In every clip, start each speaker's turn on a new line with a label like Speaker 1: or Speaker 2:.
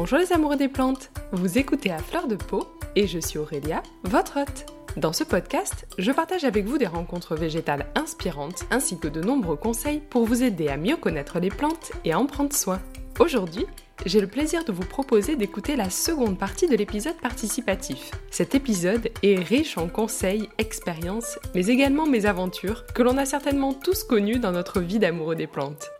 Speaker 1: Bonjour les amoureux des plantes, vous écoutez à fleur de peau et je suis Aurélia, votre hôte. Dans ce podcast, je partage avec vous des rencontres végétales inspirantes ainsi que de nombreux conseils pour vous aider à mieux connaître les plantes et à en prendre soin. Aujourd'hui, j'ai le plaisir de vous proposer d'écouter la seconde partie de l'épisode participatif. Cet épisode est riche en conseils, expériences, mais également mes aventures que l'on a certainement tous connues dans notre vie d'amoureux des plantes.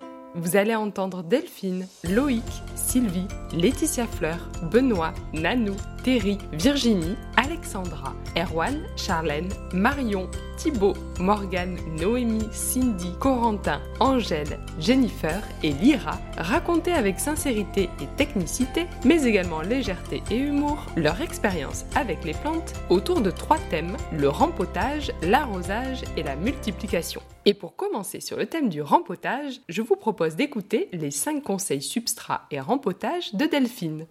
Speaker 1: Vous allez entendre Delphine, Loïc, Sylvie, Laetitia Fleur, Benoît, Nanou, Terry, Virginie, Alexandra, Erwan, Charlène, Marion, Thibaut, Morgane, Noémie, Cindy, Corentin, Angèle, Jennifer et Lyra raconter avec sincérité et technicité, mais également légèreté et humour, leur expérience avec les plantes autour de trois thèmes, le rempotage, l'arrosage et la multiplication. Et pour commencer sur le thème du rempotage, je vous propose d'écouter les 5 conseils substrat et rempotage de Delphine.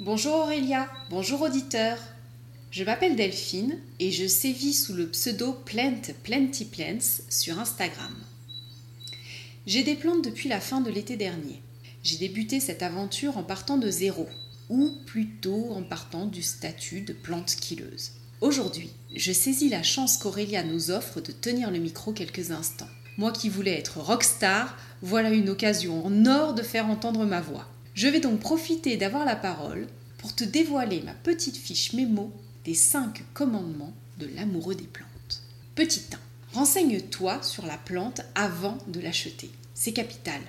Speaker 2: Bonjour Aurélia, bonjour auditeurs. Je m'appelle Delphine et je sévis sous le pseudo Plant Plenty Plants sur Instagram. J'ai des plantes depuis la fin de l'été dernier. J'ai débuté cette aventure en partant de zéro, ou plutôt en partant du statut de plante killeuse. Aujourd'hui, je saisis la chance qu'Aurélia nous offre de tenir le micro quelques instants. Moi qui voulais être rockstar, voilà une occasion en or de faire entendre ma voix. Je vais donc profiter d'avoir la parole pour te dévoiler ma petite fiche mémo des 5 commandements de l'amoureux des plantes. Petit 1. Renseigne-toi sur la plante avant de l'acheter. C'est capital.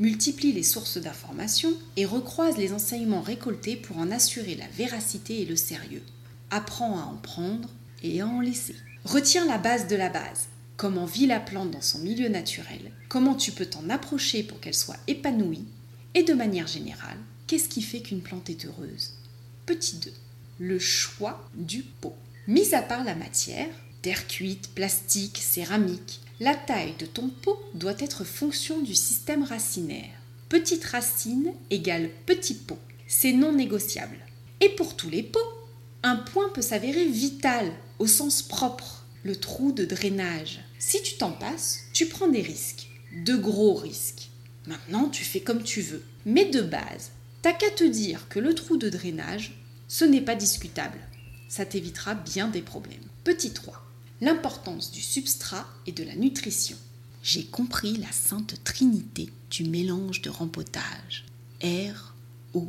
Speaker 2: Multiplie les sources d'informations et recroise les enseignements récoltés pour en assurer la véracité et le sérieux. Apprends à en prendre et à en laisser. Retiens la base de la base. Comment vit la plante dans son milieu naturel? Comment tu peux t'en approcher pour qu'elle soit épanouie Et de manière générale, qu'est-ce qui fait qu'une plante est heureuse? Petit 2. Le choix du pot. Mis à part la matière, terre cuite, plastique, céramique, la taille de ton pot doit être fonction du système racinaire. Petite racine égale petit pot. C'est non négociable. Et pour tous les pots, un point peut s'avérer vital au sens propre, le trou de drainage. Si tu t'en passes, tu prends des risques, de gros risques. Maintenant, tu fais comme tu veux. Mais de base, t'as qu'à te dire que le trou de drainage, ce n'est pas discutable. Ça t'évitera bien des problèmes. Petit 3. L'importance du substrat et de la nutrition. J'ai compris la sainte trinité du mélange de rempotage. Air, eau,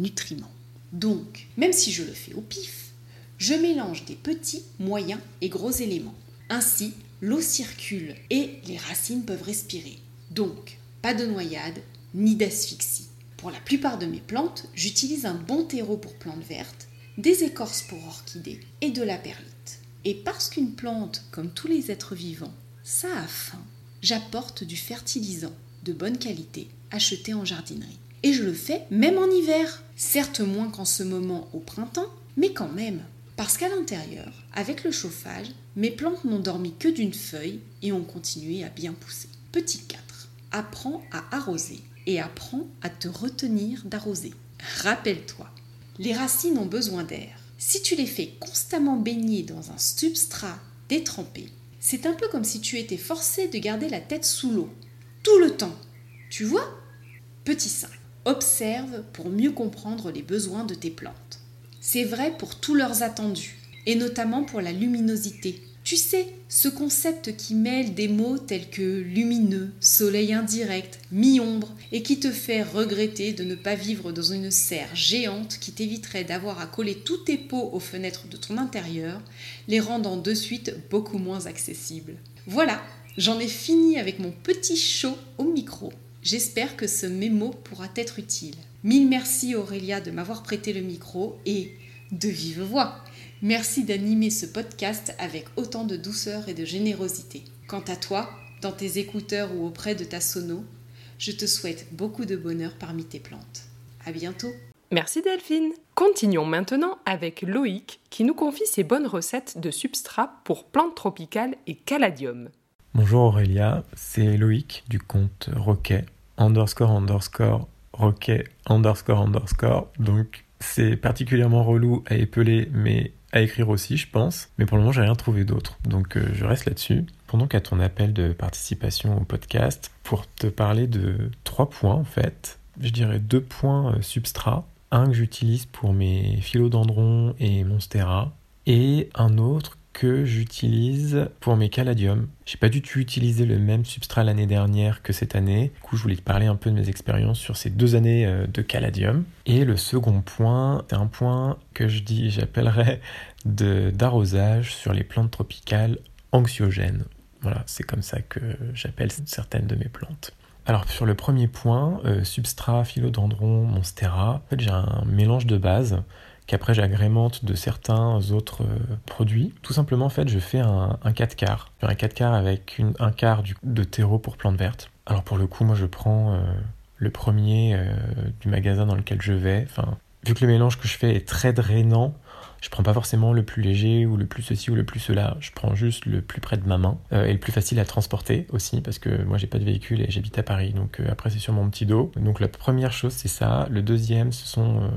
Speaker 2: nutriments. Donc, même si je le fais au pif, je mélange des petits, moyens et gros éléments. Ainsi, l'eau circule et les racines peuvent respirer. Donc, pas de noyade ni d'asphyxie. Pour la plupart de mes plantes, j'utilise un bon terreau pour plantes vertes, des écorces pour orchidées et de la perlite. Et parce qu'une plante, comme tous les êtres vivants, ça a faim, j'apporte du fertilisant de bonne qualité acheté en jardinerie. Et je le fais même en hiver. Certes moins qu'en ce moment au printemps, mais quand même. Parce qu'à l'intérieur, avec le chauffage, mes plantes n'ont dormi que d'une feuille et ont continué à bien pousser. Petit 4. Apprends à arroser et apprends à te retenir d'arroser. Rappelle-toi, les racines ont besoin d'air. Si tu les fais constamment baigner dans un substrat détrempé, c'est un peu comme si tu étais forcé de garder la tête sous l'eau. Tout le temps. Tu vois? Petit 5. Observe pour mieux comprendre les besoins de tes plantes. C'est vrai pour tous leurs attendus, et notamment pour la luminosité. Tu sais, ce concept qui mêle des mots tels que lumineux, soleil indirect, mi-ombre, et qui te fait regretter de ne pas vivre dans une serre géante qui t'éviterait d'avoir à coller tous tes pots aux fenêtres de ton intérieur, les rendant de suite beaucoup moins accessibles. Voilà, j'en ai fini avec mon petit show au micro. J'espère que ce mémo pourra t'être utile. Mille merci Aurélia de m'avoir prêté le micro et de vive voix. Merci d'animer ce podcast avec autant de douceur et de générosité. Quant à toi, dans tes écouteurs ou auprès de ta sono, je te souhaite beaucoup de bonheur parmi tes plantes. À bientôt.
Speaker 1: Merci Delphine. Continuons maintenant avec Loïc qui nous confie ses bonnes recettes de substrat pour plantes tropicales et caladium.
Speaker 3: Bonjour Aurélia, c'est Loïc du compte Roquet, underscore underscore Roquet underscore underscore. Donc c'est particulièrement relou à épeler, mais à écrire aussi, je pense. Mais pour le moment, j'ai rien trouvé d'autre. Donc euh, je reste là-dessus. Pendant qu'à ton appel de participation au podcast pour te parler de trois points en fait. Je dirais deux points euh, substrat un que j'utilise pour mes philodendrons et monstera, et un autre que j'utilise pour mes caladiums. J'ai pas du tout utilisé le même substrat l'année dernière que cette année. Du coup, je voulais te parler un peu de mes expériences sur ces deux années euh, de caladium. Et le second point, c'est un point que je dis, j'appellerais d'arrosage sur les plantes tropicales anxiogènes. Voilà, c'est comme ça que j'appelle certaines de mes plantes. Alors sur le premier point, euh, substrat, philodendron, monstera, en fait j'ai un mélange de base qu'après j'agrémente de certains autres euh, produits. Tout simplement, en fait, je fais un, 4 quarts. Un 4 quarts avec un quart de terreau pour plantes vertes. Alors pour le coup, moi je prends euh, le premier euh, du magasin dans lequel je vais. Enfin, vu que le mélange que je fais est très drainant, je prends pas forcément le plus léger ou le plus ceci ou le plus cela. Je prends juste le plus près de ma main euh, et le plus facile à transporter aussi parce que moi j'ai pas de véhicule et j'habite à Paris. Donc euh, après c'est sur mon petit dos. Donc la première chose c'est ça. Le deuxième ce sont euh,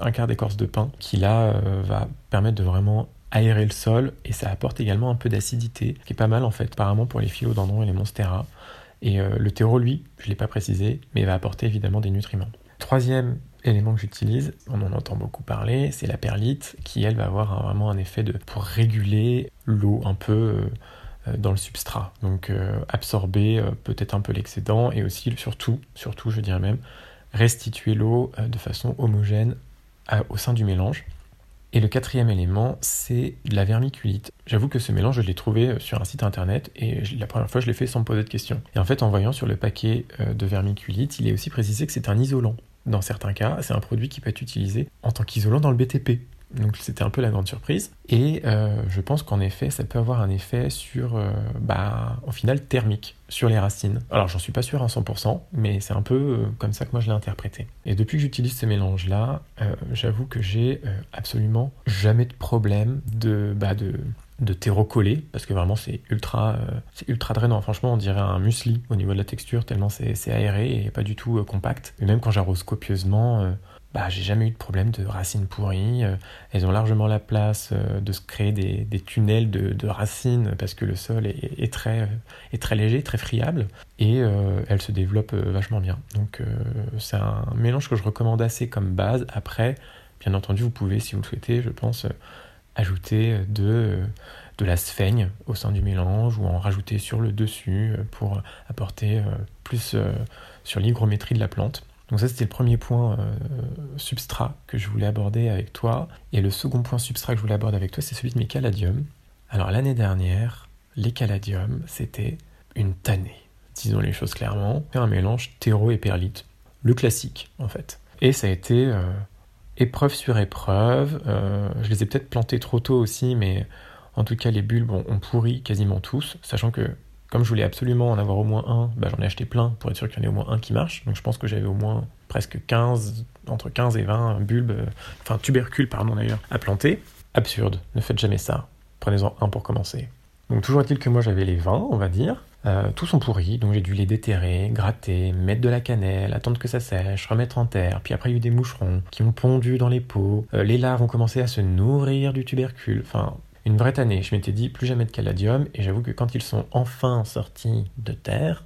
Speaker 3: un quart d'écorce de pin qui là va permettre de vraiment aérer le sol et ça apporte également un peu d'acidité qui est pas mal en fait apparemment pour les philodendrons et les monstera. Et le terreau lui, je l'ai pas précisé, mais va apporter évidemment des nutriments. Troisième élément que j'utilise, on en entend beaucoup parler, c'est la perlite qui elle va avoir vraiment un effet de pour réguler l'eau un peu euh, euh, dans le substrat. Donc euh, absorber peut-être un peu l'excédent et aussi surtout, surtout je dirais même, restituer l'eau de façon homogène au sein du mélange. Et le quatrième élément, c'est de la vermiculite. J'avoue que ce mélange, je l'ai trouvé sur un site internet et la première fois, je l'ai fait sans me poser de questions. Et en fait, en voyant sur le paquet de vermiculite, il est aussi précisé que c'est un isolant dans certains cas, c'est un produit qui peut être utilisé en tant qu'isolant dans le BTP. Donc c'était un peu la grande surprise. Et euh, je pense qu'en effet, ça peut avoir un effet sur, euh, bah, au final, thermique sur les racines. Alors j'en suis pas sûr à 100%, mais c'est un peu euh, comme ça que moi je l'ai interprété. Et depuis que j'utilise ce mélange-là, j'avoue que j'ai absolument jamais de problème de, bah, de, de terreau collé parce que vraiment c'est ultra drainant franchement on dirait un muesli au niveau de la texture tellement c'est aéré et pas du tout compact et même quand j'arrose copieusement bah j'ai jamais eu de problème de racines pourries elles ont largement la place de se créer des, tunnels de, racines parce que le sol est, très est très léger très friable et elles se développent vachement bien donc c'est un mélange que je recommande assez comme base après bien entendu vous pouvez si vous le souhaitez je pense ajouter de, de la sphaigne au sein du mélange ou en rajouter sur le dessus euh, pour apporter euh, plus euh, sur l'hygrométrie de la plante. Donc ça c'était le premier point substrat que je voulais aborder avec toi. Et le second point substrat que je voulais aborder avec toi c'est celui de mes caladiums. Alors l'année dernière, les caladiums c'était une tannée. Disons les choses clairement. Un mélange terreau et perlite. Le classique en fait. Et ça a été épreuve sur épreuve. Euh, je les ai peut-être plantés trop tôt aussi, mais en tout cas, les bulbes ont, pourri quasiment tous, sachant que comme je voulais absolument en avoir au moins un, bah, j'en ai acheté plein pour être sûr qu'il y en ait au moins un qui marche. Donc je pense que j'avais au moins presque 15, entre 15 et 20 bulbes, euh, enfin tubercules, pardon d'ailleurs, à planter. Absurde, ne faites jamais ça. Prenez-en un pour commencer. Donc toujours est-il que moi j'avais les 20, on va dire. Euh, tous sont pourris, donc j'ai dû les déterrer, gratter, mettre de la cannelle, attendre que ça sèche, remettre en terre. Puis après, il y a eu des moucherons qui ont pondu dans les pots. Euh, les larves ont commencé à se nourrir du tubercule. Enfin, une vraie année. Je m'étais dit plus jamais de caladium, et j'avoue que quand ils sont enfin sortis de terre,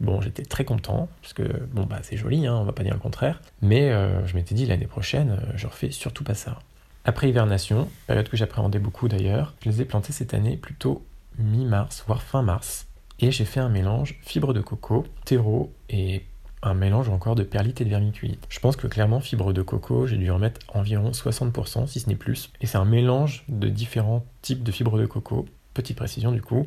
Speaker 3: Bon, j'étais très content, parce que bon, bah, c'est joli, hein, on va pas dire le contraire, mais euh, je m'étais dit l'année prochaine, je refais surtout pas ça. Après hivernation, période que j'appréhendais beaucoup d'ailleurs, je les ai plantés cette année plutôt mi-mars, voire fin mars. Et j'ai fait un mélange fibre de coco, terreau et un mélange encore de perlite et de vermiculite. Je pense que clairement, fibre de coco, j'ai dû en mettre environ 60%, si ce n'est plus. Et c'est un mélange de différents types de fibres de coco. Petite précision du coup,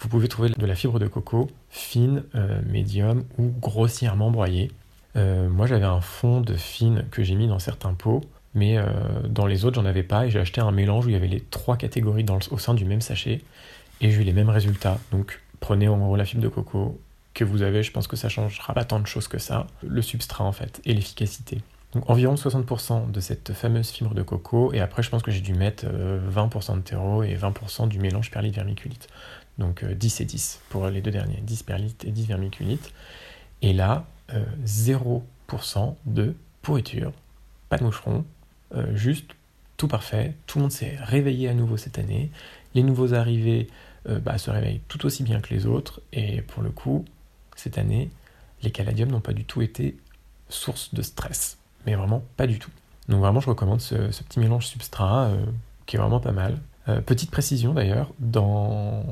Speaker 3: vous pouvez trouver de la fibre de coco fine, euh, médium ou grossièrement broyée. Euh, moi j'avais un fond de fine que j'ai mis dans certains pots, mais euh, dans les autres j'en avais pas et j'ai acheté un mélange où il y avait les trois catégories au sein du même sachet et j'ai eu les mêmes résultats. Donc prenez en gros la fibre de coco que vous avez, je pense que ça changera pas tant de choses que ça, le substrat en fait, et l'efficacité. Donc environ 60% de cette fameuse fibre de coco, et après je pense que j'ai dû mettre 20% euh, de terreau et 20% du mélange perlite vermiculite. Donc 10 euh, et 10 pour les deux derniers, 10 perlite et 10 vermiculite. Et là, 0% euh, de pourriture, pas de moucheron, juste tout parfait, tout le monde s'est réveillé à nouveau cette année, les nouveaux arrivés bah, se réveillent tout aussi bien que les autres. Et pour le coup, cette année, les caladiums n'ont pas du tout été source de stress. mais vraiment pas du tout. Donc vraiment, je recommande ce, petit mélange substrat euh, qui est vraiment pas mal. Euh, petite précision d'ailleurs, dans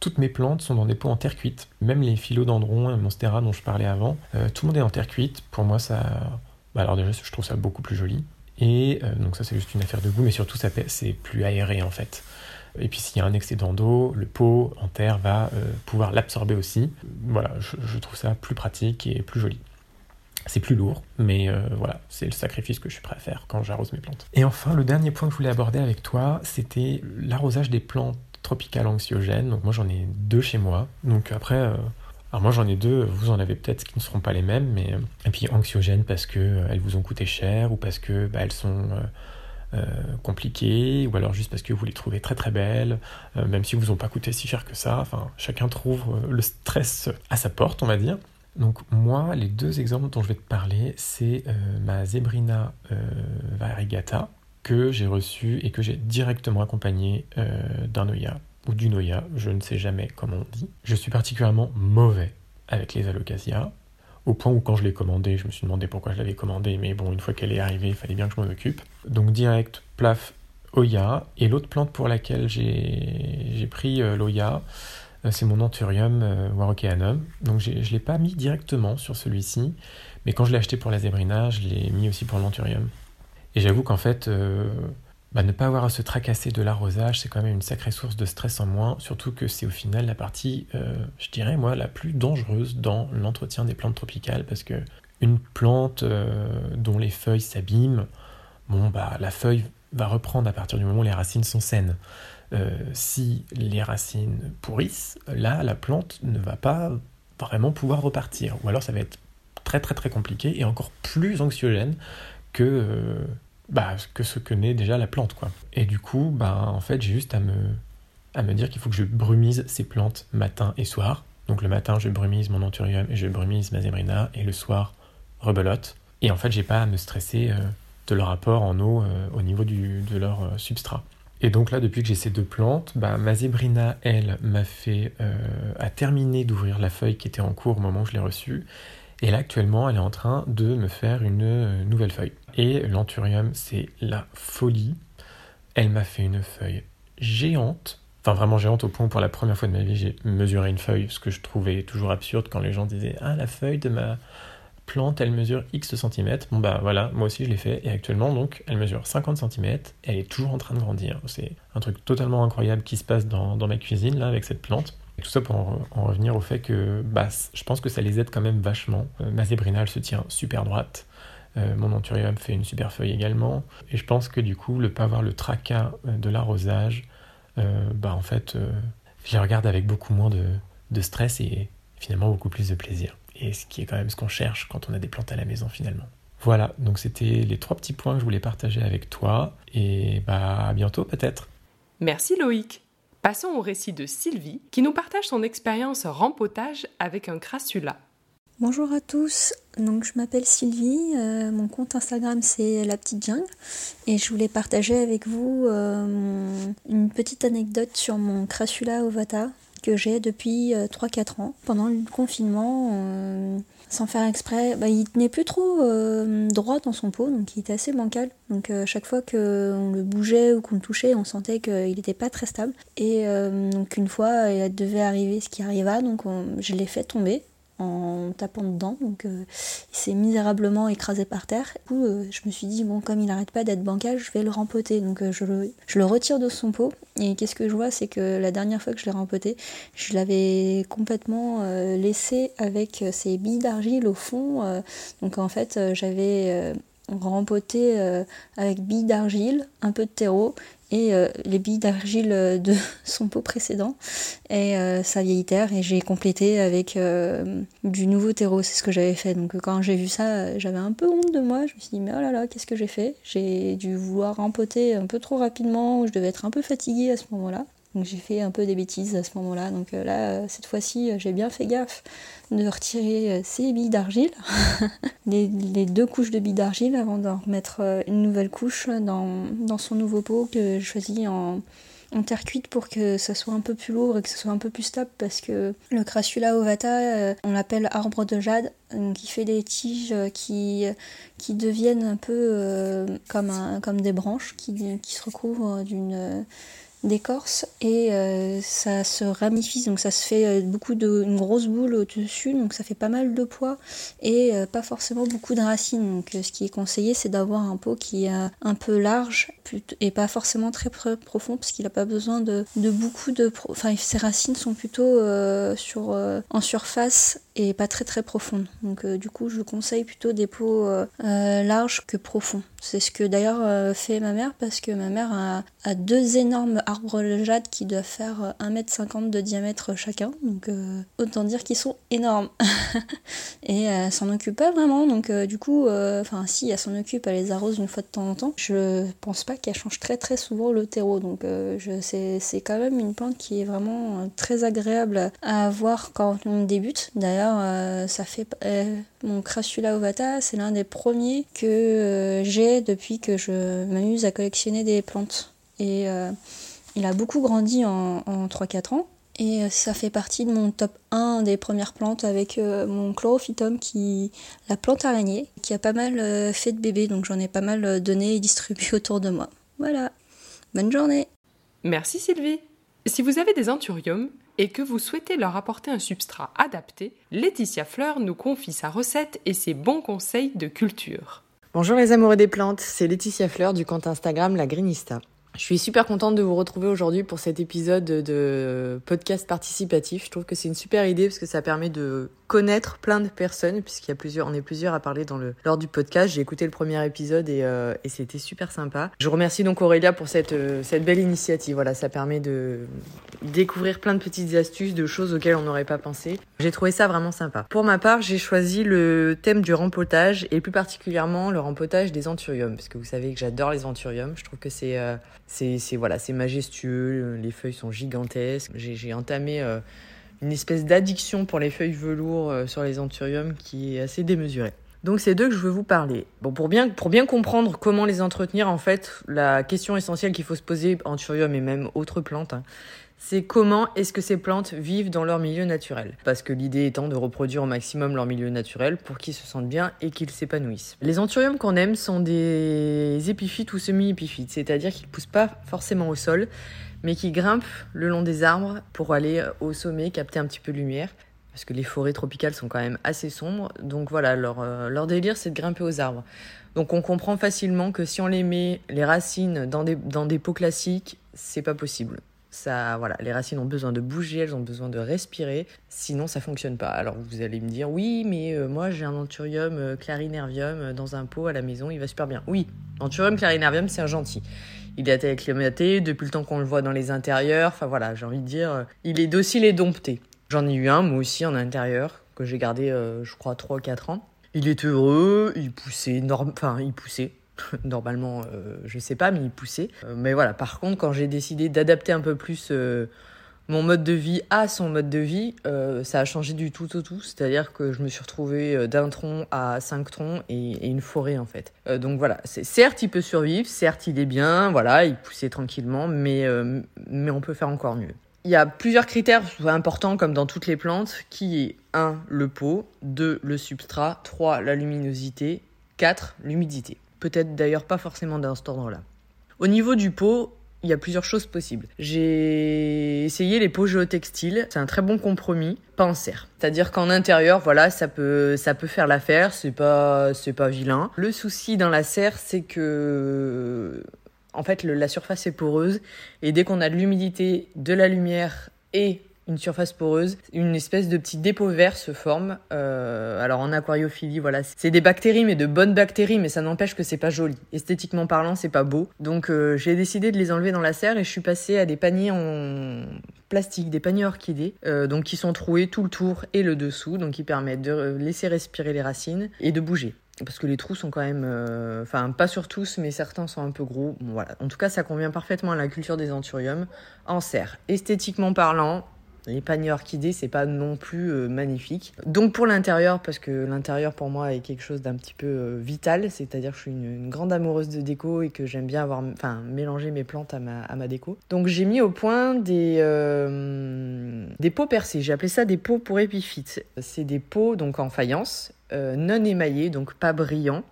Speaker 3: toutes mes plantes sont dans des pots en terre cuite. Même les philodendrons et monstera dont je parlais avant, euh, tout le monde est en terre cuite. Pour moi, ça. Bah alors déjà, je trouve ça beaucoup plus joli. Et donc ça, c'est juste une affaire de goût, mais surtout, ça c'est plus aéré en fait. Et puis s'il y a un excédent d'eau, le pot en terre va pouvoir l'absorber aussi. Voilà, je, trouve ça plus pratique et plus joli. C'est plus lourd, mais euh, voilà, c'est le sacrifice que je suis prêt à faire quand j'arrose mes plantes. Et enfin, le dernier point que je voulais aborder avec toi, c'était l'arrosage des plantes tropicales anxiogènes. Donc moi j'en ai deux chez moi. Donc après, euh, alors moi j'en ai deux, vous en avez peut-être qui ne seront pas les mêmes, mais euh, et puis anxiogènes parce que elles vous ont coûté cher ou parce que bah, elles sont compliquées ou alors juste parce que vous les trouvez très très belles, même si vous ont pas coûté si cher que ça. Enfin, chacun trouve le stress à sa porte, on va dire. Donc moi, les deux exemples dont je vais te parler, c'est euh, ma Zebrina euh, variegata que j'ai reçue et que j'ai directement accompagnée euh, d'un Noya ou du Noya, je ne sais jamais comment on dit. Je suis particulièrement mauvais avec les alocasia, au point où quand je l'ai commandé, je me suis demandé pourquoi je l'avais commandé, mais bon, une fois qu'elle est arrivée, il fallait bien que je m'en occupe. Donc direct, plaf, Oya, et l'autre plante pour laquelle j'ai pris l'Oya, euh, c'est mon Anthurium euh. Donc je ne l'ai pas mis directement sur celui-ci, mais quand je l'ai acheté pour la Zébrina, je l'ai mis aussi pour l'Anthurium. Et j'avoue qu'en fait, euh, bah, ne pas avoir à se tracasser de l'arrosage, c'est quand même une sacrée source de stress en moins, surtout que c'est au final la partie, je dirais moi, la plus dangereuse dans l'entretien des plantes tropicales, parce que une plante dont les feuilles s'abîment, bon bah la feuille va reprendre à partir du moment où les racines sont saines. Euh, si les racines pourrissent, là, la plante ne va pas vraiment pouvoir repartir. Ou alors ça va être très très très compliqué et encore plus anxiogène que, euh, bah, que ce que naît déjà la plante. Quoi. Et du coup, bah, en fait, j'ai juste à me, à me dire qu'il faut que je brumise ces plantes matin et soir. Donc le matin, je brumise mon anthurium et je brumise ma zébrina, et le soir, rebelote. Et en fait, j'ai pas à me stresser euh, de leur apport en eau au niveau du, de leur substrat. Et donc là, depuis que j'ai ces deux plantes, bah, ma zébrina, elle, m'a fait, euh, a terminé d'ouvrir la feuille qui était en cours au moment où je l'ai reçue. Et là, actuellement, elle est en train de me faire une euh, nouvelle feuille. Et l'anthurium, c'est la folie. Elle m'a fait une feuille géante. Enfin, vraiment géante au point où pour la première fois de ma vie, j'ai mesuré une feuille, ce que je trouvais toujours absurde quand les gens disaient Ah, la feuille de ma plante, elle mesure X cm. Bon bah voilà, moi aussi je l'ai fait et actuellement donc elle mesure 50 cm, elle est toujours en train de grandir. C'est un truc totalement incroyable qui se passe dans, ma cuisine là avec cette plante. Et tout ça pour en, revenir au fait que bah, je pense que ça les aide quand même vachement. Euh, ma zébrina se tient super droite. Euh, mon anthurium fait une super feuille également. Et je pense que du coup, le pas avoir le tracas euh, de l'arrosage, bah en fait, je les regarde avec beaucoup moins de, de stress et finalement beaucoup plus de plaisir et ce qui est quand même ce qu'on cherche quand on a des plantes à la maison finalement. Voilà, donc c'était les trois petits points que je voulais partager avec toi et bah à bientôt peut-être.
Speaker 1: Merci Loïc. Passons au récit de Sylvie qui nous partage son expérience rempotage avec un crassula.
Speaker 4: Bonjour à tous, donc je m'appelle Sylvie, euh, mon compte Instagram c'est La Petite Jungle et je voulais partager avec vous euh, une petite anecdote sur mon crassula ovata que j'ai depuis 3-4 euh, ans. Pendant le confinement, euh, sans faire exprès, bah, il tenait plus trop droit dans son pot, donc il était assez bancal. Donc chaque fois qu'on le bougeait ou qu'on le touchait, on sentait qu'il n'était pas très stable. Et donc une fois, il devait arriver ce qui arriva, donc je l'ai fait tomber en tapant dedans. Donc euh, il s'est misérablement écrasé par terre. Du euh, je me suis dit, bon, comme il n'arrête pas d'être bancal, je vais le rempoter. Donc euh, je, le, je, le, retire de son pot. Et qu'est-ce que je vois C'est que la dernière fois que je l'ai rempoté, je l'avais complètement laissé avec ses billes d'argile au fond. donc en fait, j'avais rempoté avec billes d'argile, un peu de terreau et euh, les billes d'argile euh, de son pot précédent et euh, sa vieille terre et j'ai complété avec du nouveau terreau, c'est ce que j'avais fait. Donc quand j'ai vu ça, j'avais un peu honte de moi, je me suis dit mais oh là là, qu'est-ce que j'ai fait? J'ai dû vouloir rempoter un peu trop rapidement, je devais être un peu fatiguée à ce moment-là. Donc j'ai fait un peu des bêtises à ce moment-là. Donc euh, là, euh, cette fois-ci, euh, j'ai bien fait gaffe de retirer ces billes d'argile, les, deux couches de billes d'argile avant d'en remettre une nouvelle couche dans, son nouveau pot que je choisis en, terre cuite pour que ça soit un peu plus lourd et que ça soit un peu plus stable parce que le Crassula ovata, on l'appelle arbre de jade, donc il fait des tiges qui, qui deviennent un peu comme, comme des branches qui, qui se recouvrent d'une d'écorce et euh, ça se ramifie donc ça se fait euh, beaucoup de une grosse boule au dessus donc ça fait pas mal de poids et euh, pas forcément beaucoup de racines. Donc ce qui est conseillé c'est d'avoir un pot qui est un peu large et pas forcément très profond parce qu'il n'a pas besoin de, beaucoup de enfin ses racines sont plutôt sur en surface et pas très très profondes. Donc du coup je conseille plutôt des pots larges que profonds c'est ce que d'ailleurs fait ma mère parce que ma mère a, deux énormes arbres jade qui doivent faire 1m50 euh, de diamètre chacun. Donc euh, autant dire qu'ils sont énormes. et elle s'en occupe pas vraiment. Donc euh, du coup, enfin si elle s'en occupe, elle les arrose une fois de temps en temps. Je pense pas qu'elle change très très souvent le terreau. Donc c'est quand même une plante qui est vraiment très agréable à avoir quand on débute. D'ailleurs, ça fait mon Crassula ovata, c'est l'un des premiers que j'ai depuis que je m'amuse à collectionner des plantes. Et il a beaucoup grandi en, 3-4 ans. Et euh, ça fait partie de mon top 1 des premières plantes avec euh, mon chlorophytum, qui, la plante araignée, qui a pas mal euh, fait de bébés, donc j'en ai pas mal donné et distribué autour de moi. Voilà. Bonne journée.
Speaker 1: Merci Sylvie. Si vous avez des anthuriums et que vous souhaitez leur apporter un substrat adapté, Laetitia Fleur nous confie sa recette et ses bons conseils de culture.
Speaker 5: Bonjour les amoureux des plantes, c'est Laetitia Fleur du compte Instagram La Greenista. Je suis super contente de vous retrouver aujourd'hui pour cet épisode de podcast participatif. Je trouve que c'est une super idée parce que ça permet de connaître plein de personnes puisqu'il y a plusieurs, on est plusieurs à parler dans le lors du podcast. J'ai écouté le premier épisode et, euh, et c'était super sympa. Je remercie donc Aurélia pour cette euh, cette belle initiative. Voilà, ça permet de découvrir plein de petites astuces, de choses auxquelles on n'aurait pas pensé. J'ai trouvé ça vraiment sympa. Pour ma part, j'ai choisi le thème du rempotage et plus particulièrement le rempotage des anthuriums parce que vous savez que j'adore les anthuriums. Je trouve que c'est euh, c'est voilà, c'est majestueux. Les feuilles sont gigantesques. J'ai entamé une espèce d'addiction pour les feuilles velours euh, sur les anthuriums qui est assez démesurée. Donc c'est d'eux que je veux vous parler. Bon, pour bien, pour bien comprendre comment les entretenir, en fait, la question essentielle qu'il faut se poser, anthurium et même autres plantes, hein, c'est comment est-ce que ces plantes vivent dans leur milieu naturel? Parce que l'idée étant de reproduire au maximum leur milieu naturel pour qu'ils se sentent bien et qu'ils s'épanouissent. Les anthuriums qu'on aime sont des épiphytes ou semi-épiphytes, c'est-à-dire qu'ils poussent pas forcément au sol, mais qui grimpent le long des arbres pour aller euh, au sommet, capter un petit peu de lumière. Parce que les forêts tropicales sont quand même assez sombres. Donc voilà, leur, euh, leur délire, c'est de grimper aux arbres. Donc on comprend facilement que si on les met, les racines, dans des, dans des pots classiques, c'est pas possible. Ça, voilà, les racines ont besoin de bouger, elles ont besoin de respirer, sinon ça fonctionne pas. Alors vous allez me dire, oui, mais euh, moi j'ai un anthurium clarinervium dans un pot à la maison, il va super bien. Oui, anthurium clarinervium, c'est un gentil il est acclimaté depuis le temps qu'on le voit dans les intérieurs. Enfin voilà, j'ai envie de dire, euh, il est docile et dompté. J'en ai eu un, moi aussi, en intérieur, que j'ai gardé, euh, je crois, 3-4 ans. Il est heureux, il poussait, enfin, il poussait. Normalement, euh, je sais pas, mais il poussait. mais voilà, par contre, quand j'ai décidé d'adapter un peu plus mon mode de vie à son mode de vie, euh, ça a changé du tout au tout. C'est-à-dire que je me suis retrouvée euh, d'un tronc à cinq troncs et, une forêt en fait. Euh, donc voilà, certes il peut survivre, certes il est bien, voilà, il poussait tranquillement, mais mais on peut faire encore mieux. Il y a plusieurs critères importants comme dans toutes les plantes, qui est 1 le pot, 2 le substrat, 3 la luminosité, 4 l'humidité. Peut-être d'ailleurs pas forcément dans cet ordre-là. Au niveau du pot, il y a plusieurs choses possibles. J'ai essayé les pots géotextiles, c'est un très bon compromis, pas en serre. C'est-à-dire qu'en intérieur, voilà, ça peut, faire l'affaire, c'est pas, c'est pas vilain. Le souci dans la serre, c'est que, en fait, la surface est poreuse et dès qu'on a de l'humidité, de la lumière et une surface poreuse, une espèce de petit dépôt vert se forme. Euh, alors en aquariophilie, voilà, c'est des bactéries, mais de bonnes bactéries, mais ça n'empêche que c'est pas joli. Esthétiquement parlant, c'est pas beau. Donc euh, j'ai décidé de les enlever dans la serre et je suis passée à des paniers en plastique, des paniers orchidées, euh, donc qui sont troués tout le tour et le dessous, donc qui permettent de laisser respirer les racines et de bouger parce que les trous sont quand même, enfin pas sur tous, mais certains sont un peu gros. voilà. En tout cas, ça convient parfaitement à la culture des anthuriums en serre. Esthétiquement parlant, les paniers orchidées, c'est pas non plus euh, magnifique. Donc pour l'intérieur, parce que l'intérieur pour moi est quelque chose d'un petit peu euh, vital, c'est-à-dire que je suis une, grande amoureuse de déco et que j'aime bien avoir, enfin, mélanger mes plantes à ma, déco. Donc j'ai mis au point des, euh, des pots percés. J'ai appelé ça des pots pour épiphytes. C'est des pots donc en faïence, non émaillés, donc pas brillants,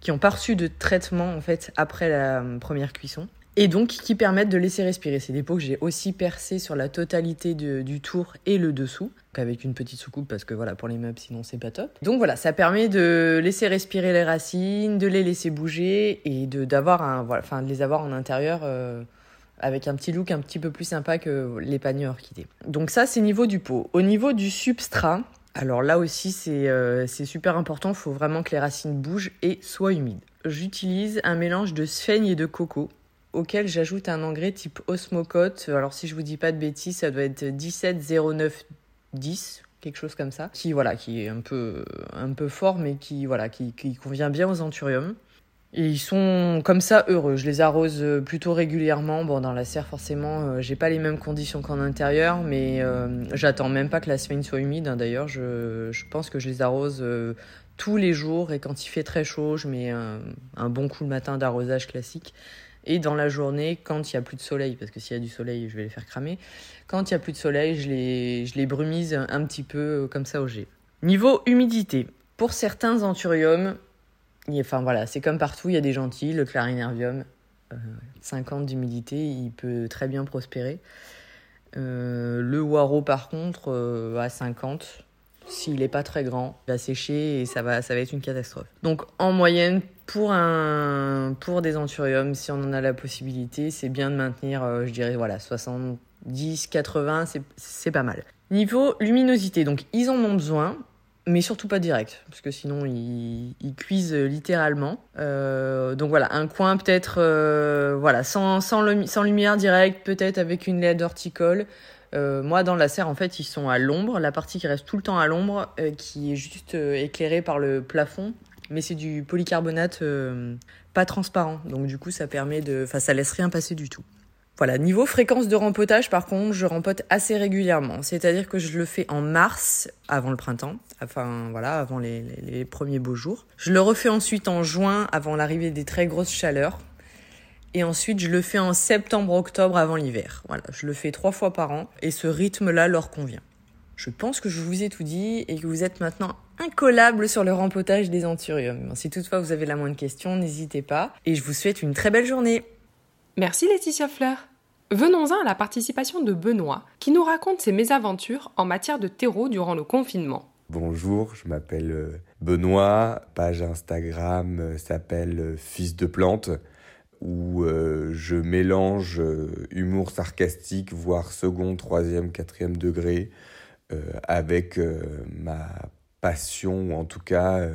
Speaker 5: qui ont pas reçu de traitement en fait après la première cuisson et donc qui permettent de laisser respirer. C'est des pots que j'ai aussi percés sur la totalité du tour et le dessous, avec une petite soucoupe parce que voilà pour les meubles sinon c'est pas top. Donc voilà, ça permet de laisser respirer les racines, de les laisser bouger et de d'avoir enfin de les avoir en intérieur. Euh, avec un petit look un petit peu plus sympa que les paniers orchidées. Donc ça, c'est niveau du pot. Au niveau du substrat, alors là aussi, c'est euh, super important. Il faut vraiment que les racines bougent et soient humides. J'utilise un mélange de sphène et de coco auquel j'ajoute un engrais type Osmocote. Alors si je vous dis pas de bêtises, ça doit être 170910 quelque chose comme ça, qui voilà, qui est un peu un peu fort, mais qui voilà, qui, convient bien aux anthuriums. Et ils sont comme ça heureux. Je les arrose plutôt régulièrement. Bon, dans la serre, forcément, euh, j'ai pas les mêmes conditions qu'en intérieur, mais euh, j'attends même pas que la semaine soit humide. Hein. D'ailleurs, je, pense que je les arrose euh, tous les jours. Et quand il fait très chaud, je mets un bon coup le matin d'arrosage classique. Et dans la journée, quand il n'y a plus de soleil, parce que s'il y a du soleil, je vais les faire cramer, quand il n'y a plus de soleil, je les, je les brumise un petit peu euh, comme ça au jet. Niveau humidité, pour certains anthuriums, enfin voilà, c'est comme partout, il y a des gentils, le clarinervium, 50 euh, d'humidité, il peut très bien prospérer. Euh, le waro par contre, à 50, s'il n'est pas très grand, il va sécher et ça va, ça va être une catastrophe. Donc en moyenne, pour, un, pour des anthuriums, si on en a la possibilité, c'est bien de maintenir, euh, je dirais, voilà, 70, 80, c'est pas mal. Niveau luminosité, donc ils en ont besoin, mais surtout pas direct, parce que sinon ils, cuisent littéralement. Euh, donc voilà, un coin peut-être, euh, voilà, sans, sans, sans lumière directe, peut-être avec une LED horticole. Euh, moi, dans la serre, en fait, ils sont à l'ombre. La partie qui reste tout le temps à l'ombre, euh, qui est juste euh, éclairée par le plafond, mais c'est du polycarbonate pas transparent. Donc du coup, ça permet de, enfin, ça laisse rien passer du tout. Voilà, niveau fréquence de rempotage, par contre, je rempote assez régulièrement. C'est-à-dire que je le fais en mars, avant le printemps, enfin voilà, avant les, les premiers beaux jours. Je le refais ensuite en juin, avant l'arrivée des très grosses chaleurs. Et ensuite, je le fais en septembre-octobre avant l'hiver. Voilà, je le fais trois fois par an et ce rythme-là leur convient. Je pense que je vous ai tout dit et que vous êtes maintenant incollable sur le rempotage des anthuriums. Si toutefois vous avez la moindre question, n'hésitez pas. Et je vous souhaite une très belle journée.
Speaker 1: Merci Laetitia Fleur. Venons-en à la participation de Benoît, qui nous raconte ses mésaventures en matière de terreau durant le confinement.
Speaker 6: Bonjour, je m'appelle euh, Benoît, page Instagram euh, s'appelle euh, Fils de plante où euh, je mélange euh, humour sarcastique, voire second, troisième, quatrième degré, euh, avec ma passion, ou en tout cas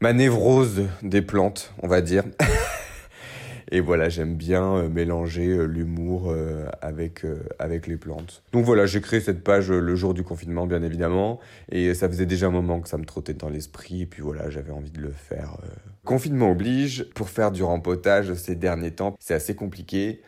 Speaker 6: ma névrose des plantes, on va dire. Et voilà, j'aime bien euh, mélanger euh, l'humour euh, avec, avec les plantes. Donc voilà, j'ai créé cette page le jour du confinement, bien évidemment. Et ça faisait déjà un moment que ça me trottait dans l'esprit. Et puis voilà, j'avais envie de le faire. Confinement oblige, pour faire du rempotage ces derniers temps, c'est assez compliqué.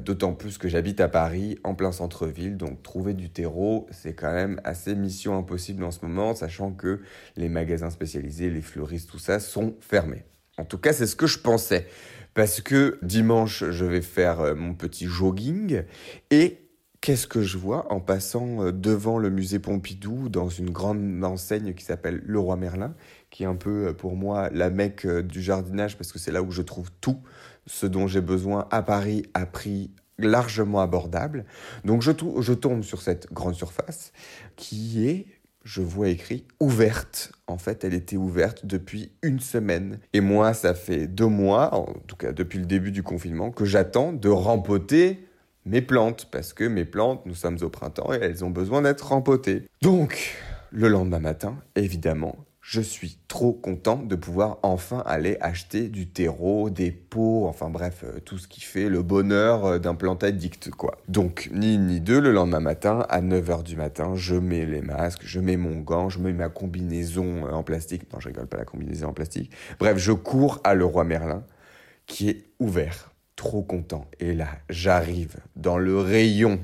Speaker 6: D'autant plus que j'habite à Paris, en plein centre-ville, donc trouver du terreau, c'est quand même assez mission impossible en ce moment, sachant que les magasins spécialisés, les fleuristes, tout ça, sont fermés. En tout cas, c'est ce que je pensais parce que dimanche, je vais faire euh, mon petit jogging et qu'est-ce que je vois en passant euh, devant le musée Pompidou dans une grande enseigne qui s'appelle Le Roi Merlin, qui est un peu euh, pour moi la mecque du jardinage parce que c'est là où je trouve tout ce dont j'ai besoin à Paris à prix largement abordable. Donc je, je tombe sur cette grande surface qui est je vois écrit ouverte. En fait, elle était ouverte depuis une semaine. Et moi, ça fait deux mois, en tout cas depuis le début du confinement, que j'attends de rempoter mes plantes. Parce que mes plantes, nous sommes au printemps et elles ont besoin d'être rempotées. Donc, le lendemain matin, évidemment, je suis trop content de pouvoir enfin aller acheter du terreau, des pots, enfin bref, euh, tout ce qui fait le bonheur euh, d'un plant addict, quoi. Donc, ni ni deux, le lendemain matin, à 9h du matin, je mets les masques, je mets mon gant, je mets ma combinaison euh, en plastique. Non, je rigole pas la combinaison en plastique. Bref, je cours à Leroy Merlin, qui est ouvert. Trop content. Et là, j'arrive dans le rayon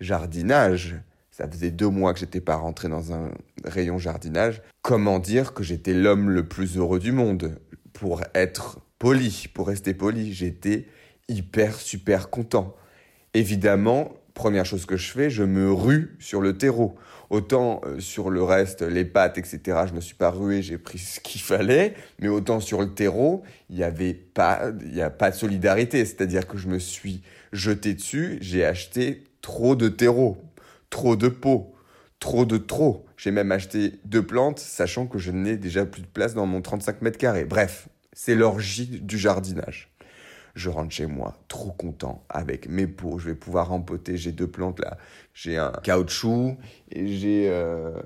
Speaker 6: jardinage Ça faisait deux mois que j'étais pas rentré dans un rayon jardinage. Comment dire que j'étais l'homme le plus heureux du monde? Pour être poli, pour rester poli, j'étais hyper super content. Évidemment, première chose que je fais, je me rue sur le terreau. Autant euh, sur le reste, les pâtes, etc., je ne me suis pas rué, j'ai pris ce qu'il fallait, mais autant sur le terreau, il n'y avait pas, il a pas de solidarité. C'est-à-dire que je me suis jeté dessus, j'ai acheté trop de terreau, trop de pots, trop de trop. J'ai même acheté deux plantes, sachant que je n'ai déjà plus de place dans mon 35 mètres carrés. Bref, c'est l'orgie du jardinage. Je rentre chez moi, trop content, avec mes pots. Je vais pouvoir rempoter. J'ai deux plantes là. J'ai un caoutchouc et j'ai euh,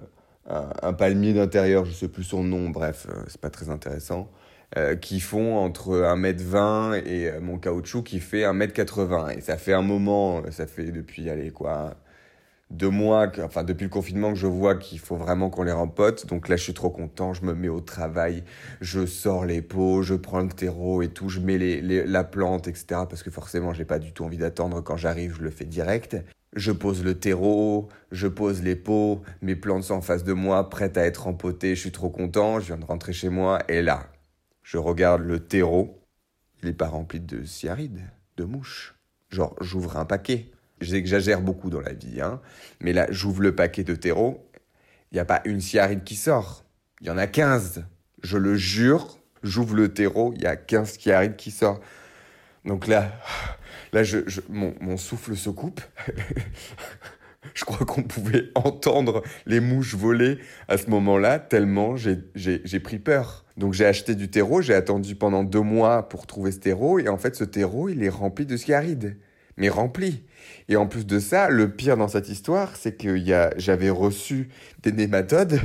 Speaker 6: un, palmier d'intérieur, je sais plus son nom, bref, euh, c'est pas très intéressant. Euh, qui font entre 1m20 et mon caoutchouc qui fait 1m80. Et ça fait un moment, ça fait depuis, allez, quoi, deux mois, enfin depuis le confinement, que je vois qu'il faut vraiment qu'on les rempote. Donc là, je suis trop content, je me mets au travail, je sors les pots, je prends le terreau et tout, je mets les, la plante, etc. Parce que forcément, j'ai pas du tout envie d'attendre. Quand j'arrive, je le fais direct. Je pose le terreau, je pose les pots, mes plantes sont en face de moi, prêtes à être empotées, je suis trop content, je viens de rentrer chez moi, et là, je regarde le terreau, il est pas rempli de cyarides, de mouches. Genre, j'ouvre un paquet j'exagère beaucoup dans la vie, hein. mais là, j'ouvre le paquet de terreau, il n'y a pas une cyaride qui sort, il y en a 15. Je le jure, j'ouvre le terreau, il y a 15 cyarides qui sortent. Donc là, là je, mon, mon souffle se coupe. je crois qu'on pouvait entendre les mouches voler à ce moment-là, tellement j'ai pris peur. Donc j'ai acheté du terreau, j'ai attendu pendant deux mois pour trouver ce terreau, et en fait ce terreau, il est rempli de cyarides mais rempli. Et en plus de ça, le pire dans cette histoire, c'est que j'avais reçu des nématodes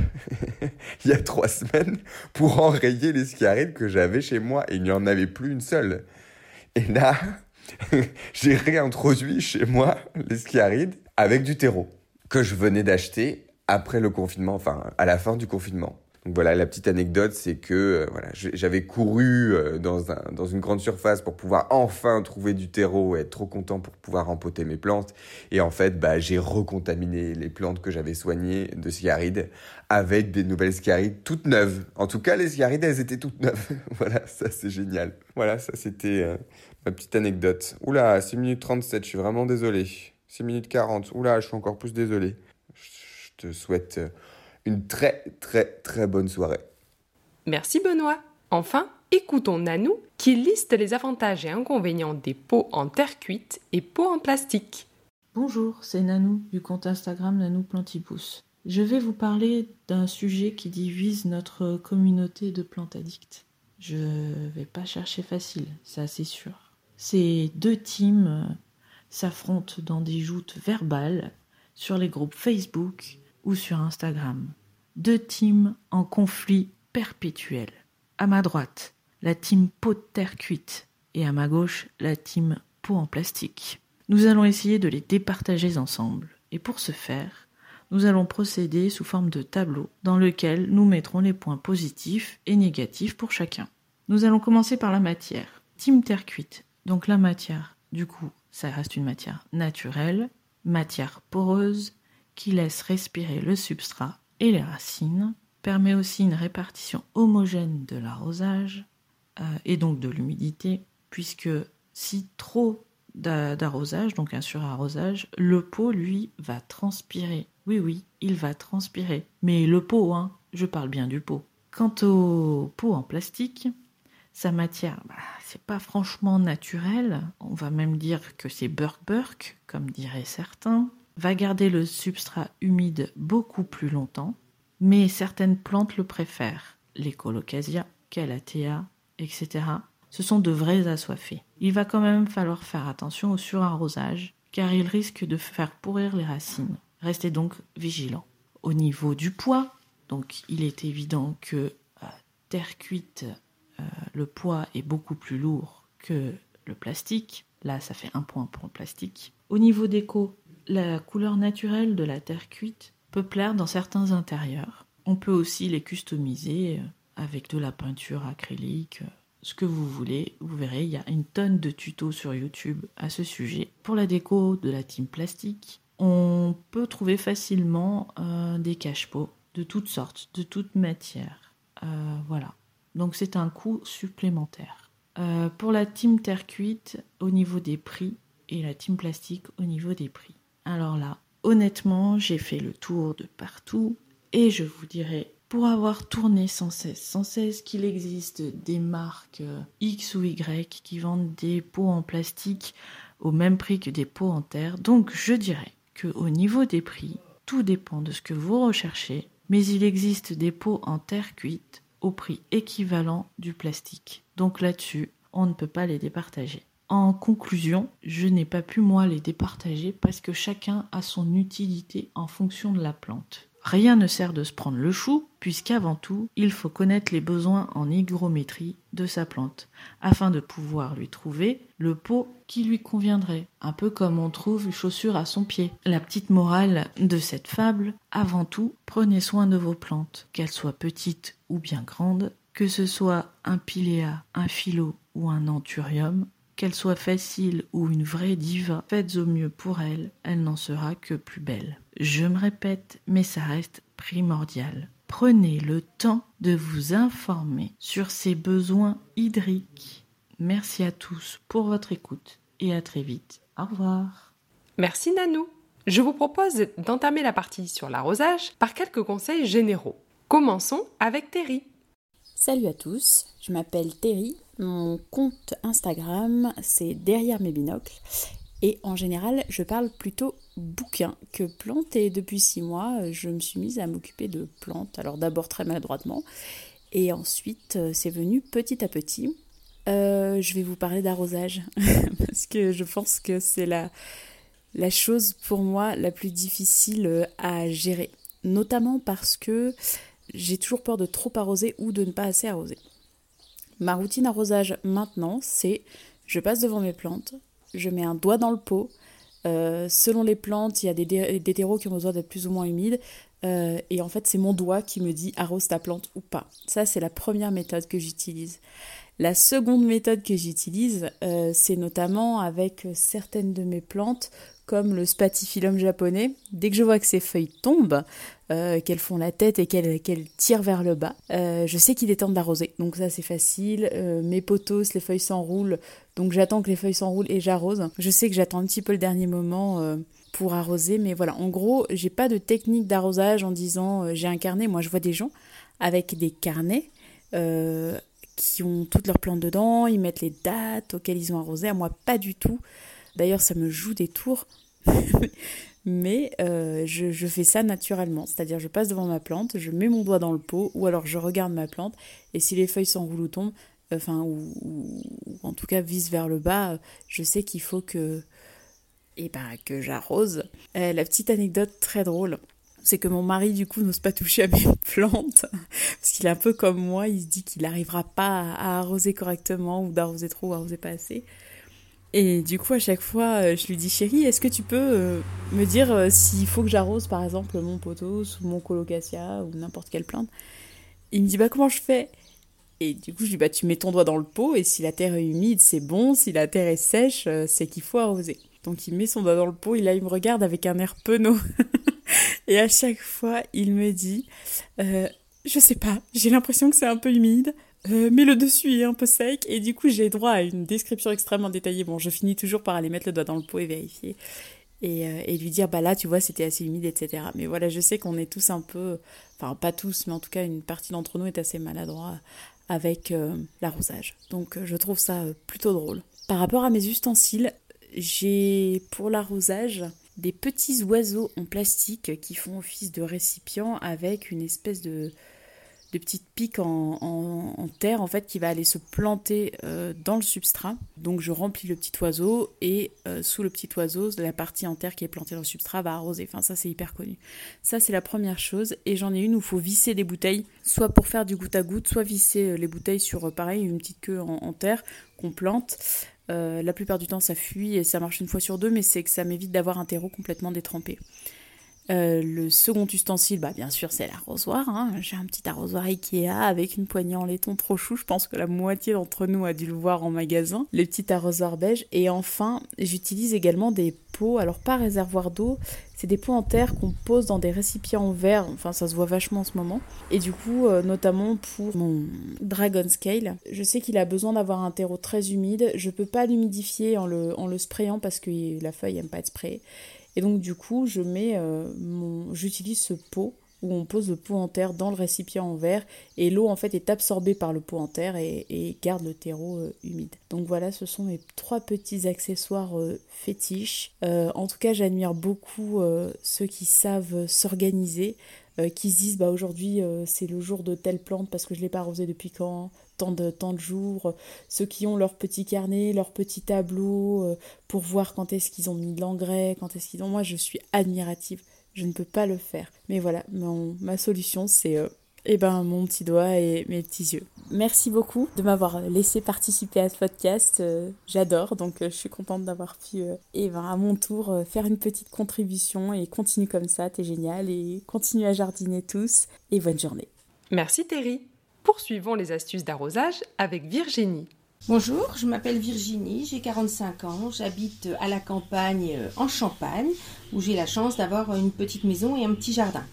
Speaker 6: il y a trois semaines pour enrayer les schiarides que j'avais chez moi et il n'y en avait plus une seule. Et là, j'ai réintroduit chez moi les schiarides avec du terreau que je venais d'acheter après le confinement, enfin à la fin du confinement. Donc voilà, la petite anecdote, c'est que euh, j'avais couru euh, dans une grande surface pour pouvoir enfin trouver du terreau et être trop content pour pouvoir empoter mes plantes. Et en fait, bah, j'ai recontaminé les plantes que j'avais soignées de sciarides avec des nouvelles sciarides toutes neuves. En tout cas, les sciarides, elles étaient toutes neuves. voilà, ça c'est génial. Voilà, ça c'était euh, ma petite anecdote. Oula, 6 minutes 37, je suis vraiment désolé. 6 minutes 40, oula, je suis encore plus désolé. Je te souhaite une très très très bonne soirée.
Speaker 1: Merci Benoît. Enfin, écoutons Nanou qui liste les avantages et inconvénients des pots en terre cuite et pots en plastique.
Speaker 7: Bonjour, c'est Nanou du compte Instagram Nanou Plantipousse. Je vais vous parler d'un sujet qui divise notre communauté de plantes addicts. Je vais pas chercher facile, c'est assez sûr. Ces deux teams s'affrontent dans des joutes verbales sur les groupes Facebook ou sur Instagram. Deux teams en conflit perpétuel. À ma droite, la team peau de terre cuite et à ma gauche, la team peau en plastique. Nous allons essayer de les départager ensemble. Et pour ce faire, nous allons procéder sous forme de tableau dans lequel nous mettrons les points positifs et négatifs pour chacun. Nous allons commencer par la matière. Team terre cuite. Donc la matière, du coup, ça reste une matière naturelle, matière poreuse, qui laisse respirer le substrat et les racines, permet aussi une répartition homogène de l'arrosage euh, et donc de l'humidité, puisque si trop d'arrosage, donc un surarrosage, le pot, lui, va transpirer. Oui, oui, il va transpirer. Mais le pot, hein, je parle bien du pot. Quant au pot en plastique, sa matière, bah, c'est pas franchement naturel. On va même dire que c'est burk-burk, comme diraient certains va garder le substrat humide beaucoup plus longtemps, mais certaines plantes le préfèrent. Les colocasia, calathea, etc. Ce sont de vrais assoiffés. Il va quand même falloir faire attention au surarrosage, car il risque de faire pourrir les racines. Restez donc vigilants. Au niveau du poids, donc il est évident que terre cuite, euh, le poids est beaucoup plus lourd que le plastique. Là, ça fait un point pour le plastique. Au niveau d'écho, la couleur naturelle de la terre cuite peut plaire dans certains intérieurs. On peut aussi les customiser euh, avec de la peinture acrylique, euh, ce que vous voulez. Vous verrez, il y a une tonne de tutos sur YouTube à ce sujet. Pour la déco de la team plastique, on peut trouver facilement euh, des cache-pots de toutes sortes, de toutes matières. Voilà. Donc c'est un coût supplémentaire. Pour la team terre cuite, au niveau des prix, et la team plastique au niveau des prix. Alors là, honnêtement, j'ai fait le tour de partout et je vous dirais, pour avoir tourné sans cesse, sans cesse qu'il existe des marques X ou Y qui vendent des pots en plastique au même prix que des pots en terre, donc je dirais que au niveau des prix, tout dépend de ce que vous recherchez, mais il existe des pots en terre cuite au prix équivalent du plastique. Donc là-dessus, on ne peut pas les départager. En conclusion, je n'ai pas pu moi les départager parce que chacun a son utilité en fonction de la plante. Rien ne sert de se prendre le chou, puisqu'avant tout, il faut connaître les besoins en hygrométrie de sa plante, afin de pouvoir lui trouver le pot qui lui conviendrait, un peu comme on trouve une chaussure à son pied. La petite morale de cette fable, avant tout, prenez soin de vos plantes, qu'elles soient petites ou bien grandes, que ce soit un piléa, un philo ou un anthurium, qu'elle soit facile ou une vraie diva, faites au mieux pour elle, elle n'en sera que plus belle. Je me répète, mais ça reste primordial. Prenez le temps de vous informer sur ses besoins hydriques. Merci à tous pour votre écoute et à très vite. Au revoir.
Speaker 1: Merci Nanou. Je vous propose d'entamer la partie sur l'arrosage par quelques conseils généraux. Commençons avec Terry.
Speaker 8: Salut à tous, je m'appelle Terry, mon compte Instagram c'est derrière mes binocles et en général, je parle plutôt bouquin que plantes. Et depuis six mois, je me suis mise à m'occuper de plantes. Alors d'abord très maladroitement. Et ensuite, euh, c'est venu petit à petit. Euh, je vais vous parler d'arrosage. parce que je pense que c'est la, la chose pour moi la plus difficile à gérer. Notamment parce que j'ai toujours peur de trop arroser ou de ne pas assez arroser. Ma routine arrosage maintenant, c'est je passe devant mes plantes, je mets un doigt dans le pot. Euh, selon les plantes, il y a des, terreaux qui ont besoin d'être plus ou moins humides. Euh, et en fait, c'est mon doigt qui me dit arrose ta plante ou pas. Ça, c'est la première méthode que j'utilise. La seconde méthode que j'utilise, euh, c'est notamment avec certaines de mes plantes, comme le spatifilum japonais. Dès que je vois que ces feuilles tombent, euh, qu'elles font la tête et qu'elles tirent vers le bas, euh, je sais qu'il est temps d'arroser. Donc ça c'est facile. mes potos, les feuilles s'enroulent, donc j'attends que les feuilles s'enroulent et j'arrose. Je sais que j'attends un petit peu le dernier moment pour arroser, mais voilà, en gros, j'ai pas de technique d'arrosage en disant j'ai un carnet. Moi je vois des gens avec des carnets qui ont toutes leurs plantes dedans, ils mettent les dates auxquelles ils ont arrosé. À moi, pas du tout. D'ailleurs, ça me joue des tours. Mais euh, je, fais ça naturellement. C'est-à-dire, je passe devant ma plante, je mets mon doigt dans le pot, ou alors je regarde ma plante, et si les feuilles s'enroulent ou tombent, enfin, ou, en tout cas visent vers le bas, je sais qu'il faut que, eh ben, que j'arrose. Euh, la petite anecdote très drôle c'est que mon mari du coup n'ose pas toucher à mes plantes parce qu'il est un peu comme moi, il se dit qu'il n'arrivera pas à arroser correctement ou d'arroser trop ou arroser pas assez. Et du coup à chaque fois euh, je lui dis chérie, est-ce que tu peux euh, me dire euh, s'il faut que j'arrose par exemple mon potos ou mon colocasia ou n'importe quelle plante? Il me dit bah comment je fais? Et du coup, je dis, bah, tu mets ton doigt dans le pot, et si la terre est humide, c'est bon, si la terre est sèche, c'est qu'il faut arroser. Donc il met son doigt dans le pot, et là, il me regarde avec un air penaud. Et à chaque fois, il me dit Je sais pas, j'ai l'impression que c'est un peu humide, euh, mais le dessus est un peu sec. Et du coup, j'ai droit à une description extrêmement détaillée. Bon, je finis toujours par aller mettre le doigt dans le pot et vérifier. Et, euh, et lui dire Bah là, tu vois, c'était assez humide, etc. Mais voilà, je sais qu'on est tous un peu. Enfin, pas tous, mais en tout cas, une partie d'entre nous est assez maladroit avec l'arrosage. Donc, je trouve ça plutôt drôle. Par rapport à mes ustensiles, j'ai pour l'arrosage des petits oiseaux en plastique qui font office de récipient avec une espèce de, de petite pique en, terre en fait qui va aller se planter euh, dans le substrat. Donc je remplis le petit oiseau et euh, sous le petit oiseau, la partie en terre qui est plantée dans le substrat va arroser. Enfin ça c'est hyper connu. Ça c'est la première chose et j'en ai une où il faut visser des bouteilles, soit pour faire du goutte à goutte, soit visser euh, les bouteilles sur pareil une petite queue en terre qu'on plante. La plupart du temps, ça fuit et ça marche une fois sur deux, mais c'est que ça m'évite d'avoir un terreau complètement détrempé. Euh, le second ustensile, bah, bien sûr, c'est l'arrosoir. Hein. J'ai un petit arrosoir Ikea avec une poignée en laiton trop chou. Je pense que la moitié d'entre nous a dû le voir en magasin. Le petit arrosoir beige. Et enfin, j'utilise également des pots. Alors, pas réservoir d'eau, c'est des pots en terre qu'on pose dans des récipients en verre. Enfin, ça se voit vachement en ce moment. Et du coup, euh, notamment pour mon Dragon Scale, je sais qu'il a besoin d'avoir un terreau très humide. Je peux pas l'humidifier en le, sprayant parce que la feuille aime pas être sprayée. Et donc du coup, je mets euh, j'utilise ce pot où on pose le pot en terre dans le récipient en verre et l'eau en fait est absorbée par le pot en terre et, garde le terreau euh, humide. Donc voilà, ce sont mes trois petits accessoires euh, fétiches. en tout cas, j'admire beaucoup ceux qui savent s'organiser. qui se disent bah aujourd'hui c'est le jour de telle plante parce que je l'ai pas arrosé depuis quand tant de, tant de jours, ceux qui ont leur petit carnet, leur petit tableau euh, pour voir quand est-ce qu'ils ont mis de l'engrais, quand est-ce qu'ils ont... Moi, je suis admirative, je ne peux pas le faire. Mais voilà, ma solution, c'est euh, eh ben, mon petit doigt et mes petits yeux. Merci beaucoup de m'avoir laissé participer à ce podcast. Euh, j'adore, donc je suis contente d'avoir pu, eh ben, à mon tour, faire une petite contribution et continue comme ça, t'es génial et continue à jardiner tous et bonne journée.
Speaker 1: Merci Terry poursuivons les astuces d'arrosage avec Virginie.
Speaker 9: Bonjour, je m'appelle Virginie, j'ai 45 ans, j'habite à la campagne euh, en Champagne où j'ai la chance d'avoir une petite maison et un petit jardin.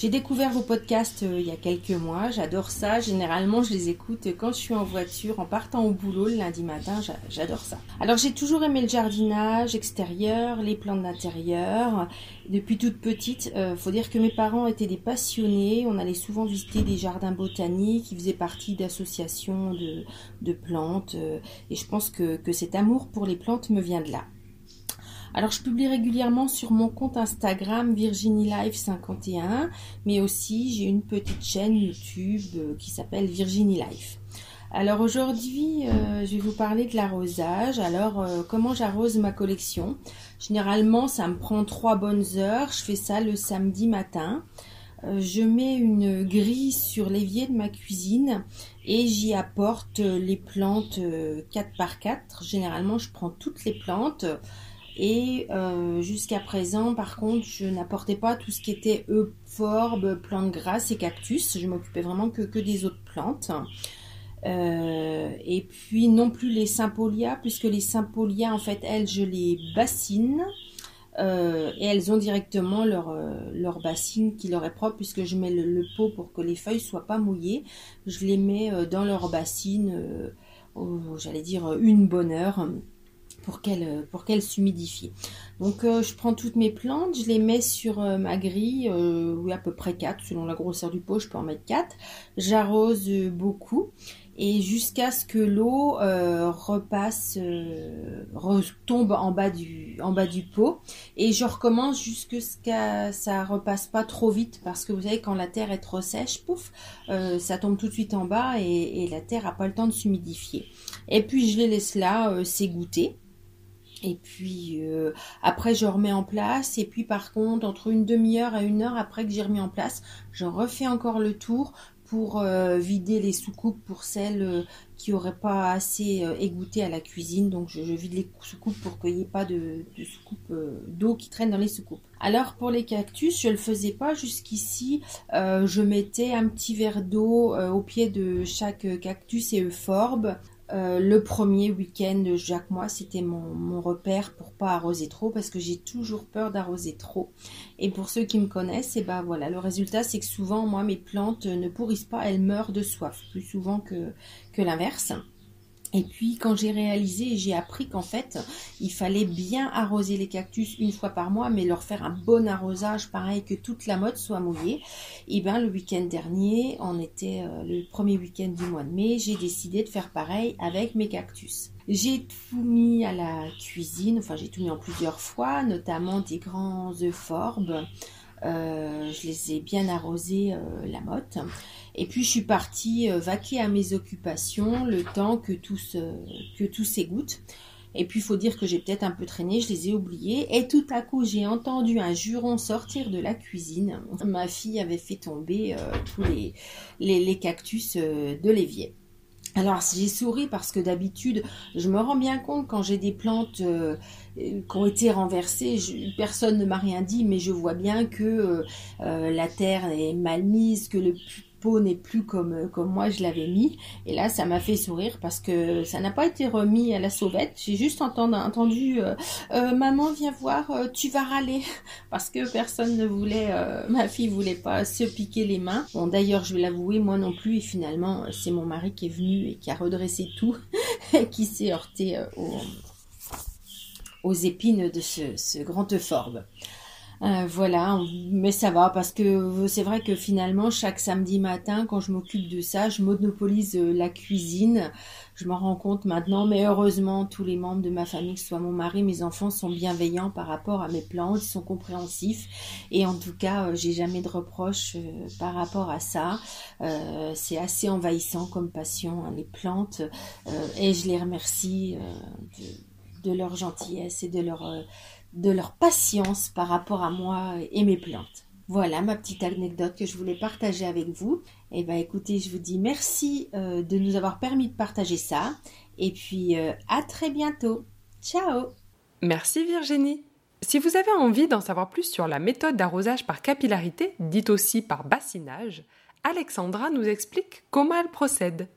Speaker 9: J'ai découvert vos podcasts euh, il y a quelques mois, j'adore ça. Généralement, je les écoute quand je suis en voiture, en partant au boulot le lundi matin, j'adore ça. Alors, j'ai toujours aimé le jardinage extérieur, les plantes d'intérieur. Depuis toute petite, euh, faut dire que mes parents étaient des passionnés. On allait souvent visiter des jardins botaniques, ils faisaient partie d'associations de, plantes. Euh, et je pense que, que cet amour pour les plantes me vient de là. Alors je publie régulièrement sur mon compte Instagram Virginie Life 51, mais aussi j'ai une petite chaîne YouTube euh, qui s'appelle Virginie Life. Alors aujourd'hui, euh, je vais vous parler de l'arrosage. Alors euh, comment j'arrose ma collection? Généralement, ça me prend trois bonnes heures. Je fais ça le samedi matin. je mets une grille sur l'évier de ma cuisine et j'y apporte les plantes 4 par 4. Généralement, je prends toutes les plantes. Et euh, jusqu'à présent, par contre, je n'apportais pas tout ce qui était euphorbes, plantes grasses et cactus. Je m'occupais vraiment que, des autres plantes. Euh, et puis non plus les sympolias, puisque les sympolias, en fait, elles, je les bassine. Euh, et elles ont directement leur, bassine qui leur est propre puisque je mets le, pot pour que les feuilles soient pas mouillées. Je les mets dans leur bassine, j'allais dire une bonne heure pour qu'elle euh, pour. Donc euh, je prends toutes mes plantes, je les mets sur euh, ma grille, oui à peu près 4, selon la grosseur du pot, je peux en mettre 4. J'arrose beaucoup et jusqu'à ce que l'eau repasse, retombe en bas du en bas du pot et je recommence jusqu'à ce que ça repasse pas trop vite parce que vous savez quand la terre est trop sèche, pouf, ça tombe tout de suite en bas et, et la terre a pas le temps de s'humidifier. Et puis je les laisse là s'égoutter. Et puis euh, après je remets en place et puis par contre entre une demi-heure et une heure après que j'ai remis en place, je refais encore le tour pour euh, vider les soucoupes pour celles euh, qui n'auraient pas assez égoutté à la cuisine. Donc je, vide les soucoupes pour qu'il n'y ait pas de, de soucoupes d'eau qui traîne dans les soucoupes. Alors pour les cactus, je ne le faisais pas jusqu'ici. je mettais un petit verre d'eau au pied de chaque cactus et euphorbes. Euh, le premier week-end de chaque mois, c'était mon, repère pour pas arroser trop parce que j'ai toujours peur d'arroser trop. Et pour ceux qui me connaissent, et eh ben voilà, le résultat c'est que souvent moi mes plantes ne pourrissent pas, elles meurent de soif, plus souvent que l'inverse. Et puis quand j'ai réalisé j'ai appris qu'en fait il fallait bien arroser les cactus une fois par mois, mais leur faire un bon arrosage, pareil que toute la mode soit mouillée. Et bien le week-end dernier, on était euh, le premier week-end du mois de mai, j'ai décidé de faire pareil avec mes cactus. J'ai tout mis à la cuisine, enfin j'ai tout mis en plusieurs fois, notamment des grands euphorbes. Euh, je les ai bien arrosés euh, la motte. Et puis je suis partie euh, vaquer à mes occupations le temps que tout, que tout s'égoutte. Et puis il faut dire que j'ai peut-être un peu traîné, je les ai oubliés. Et tout à coup, j'ai entendu un juron sortir de la cuisine. Ma fille avait fait tomber tous les, les, cactus de l'évier. Alors j'ai souri parce que d'habitude, je me rends bien compte quand j'ai des plantes euh, qui ont été renversées, personne ne m'a rien dit, mais je vois bien que euh, euh, la terre est mal mise, que le peau n'est plus comme, euh, comme moi je l'avais mis. Et là, ça m'a fait sourire parce que ça n'a pas été remis à la sauvette. J'ai juste entendu, euh, euh, maman viens voir, tu vas râler parce que personne ne voulait, ma fille voulait pas se piquer les mains. Bon, d'ailleurs, je vais l'avouer, moi non plus. Et finalement, c'est mon mari qui est venu et qui a redressé tout, et qui s'est heurté aux, aux épines de ce, ce grand euphorbe. Euh, voilà, mais ça va parce que c'est vrai que finalement chaque samedi matin quand je m'occupe de ça, je monopolise euh, la cuisine. Je m'en rends compte maintenant, mais heureusement tous les membres de ma famille, que ce soit mon mari, mes enfants, sont bienveillants par rapport à mes plantes, ils sont compréhensifs et en tout cas euh, j'ai jamais de reproches par rapport à ça. c'est assez envahissant comme passion hein, les plantes et je les remercie de, de, leur gentillesse et de leur de leur patience par rapport à moi et mes plantes. Voilà ma petite anecdote que je voulais partager avec vous. Et eh ben écoutez, je vous dis merci euh, de nous avoir permis de partager ça. Et puis euh, à très bientôt. Ciao
Speaker 1: Merci Virginie. Si vous avez envie d'en savoir plus sur la méthode d'arrosage par capillarité, dite aussi par bassinage, Alexandra nous explique comment elle procède.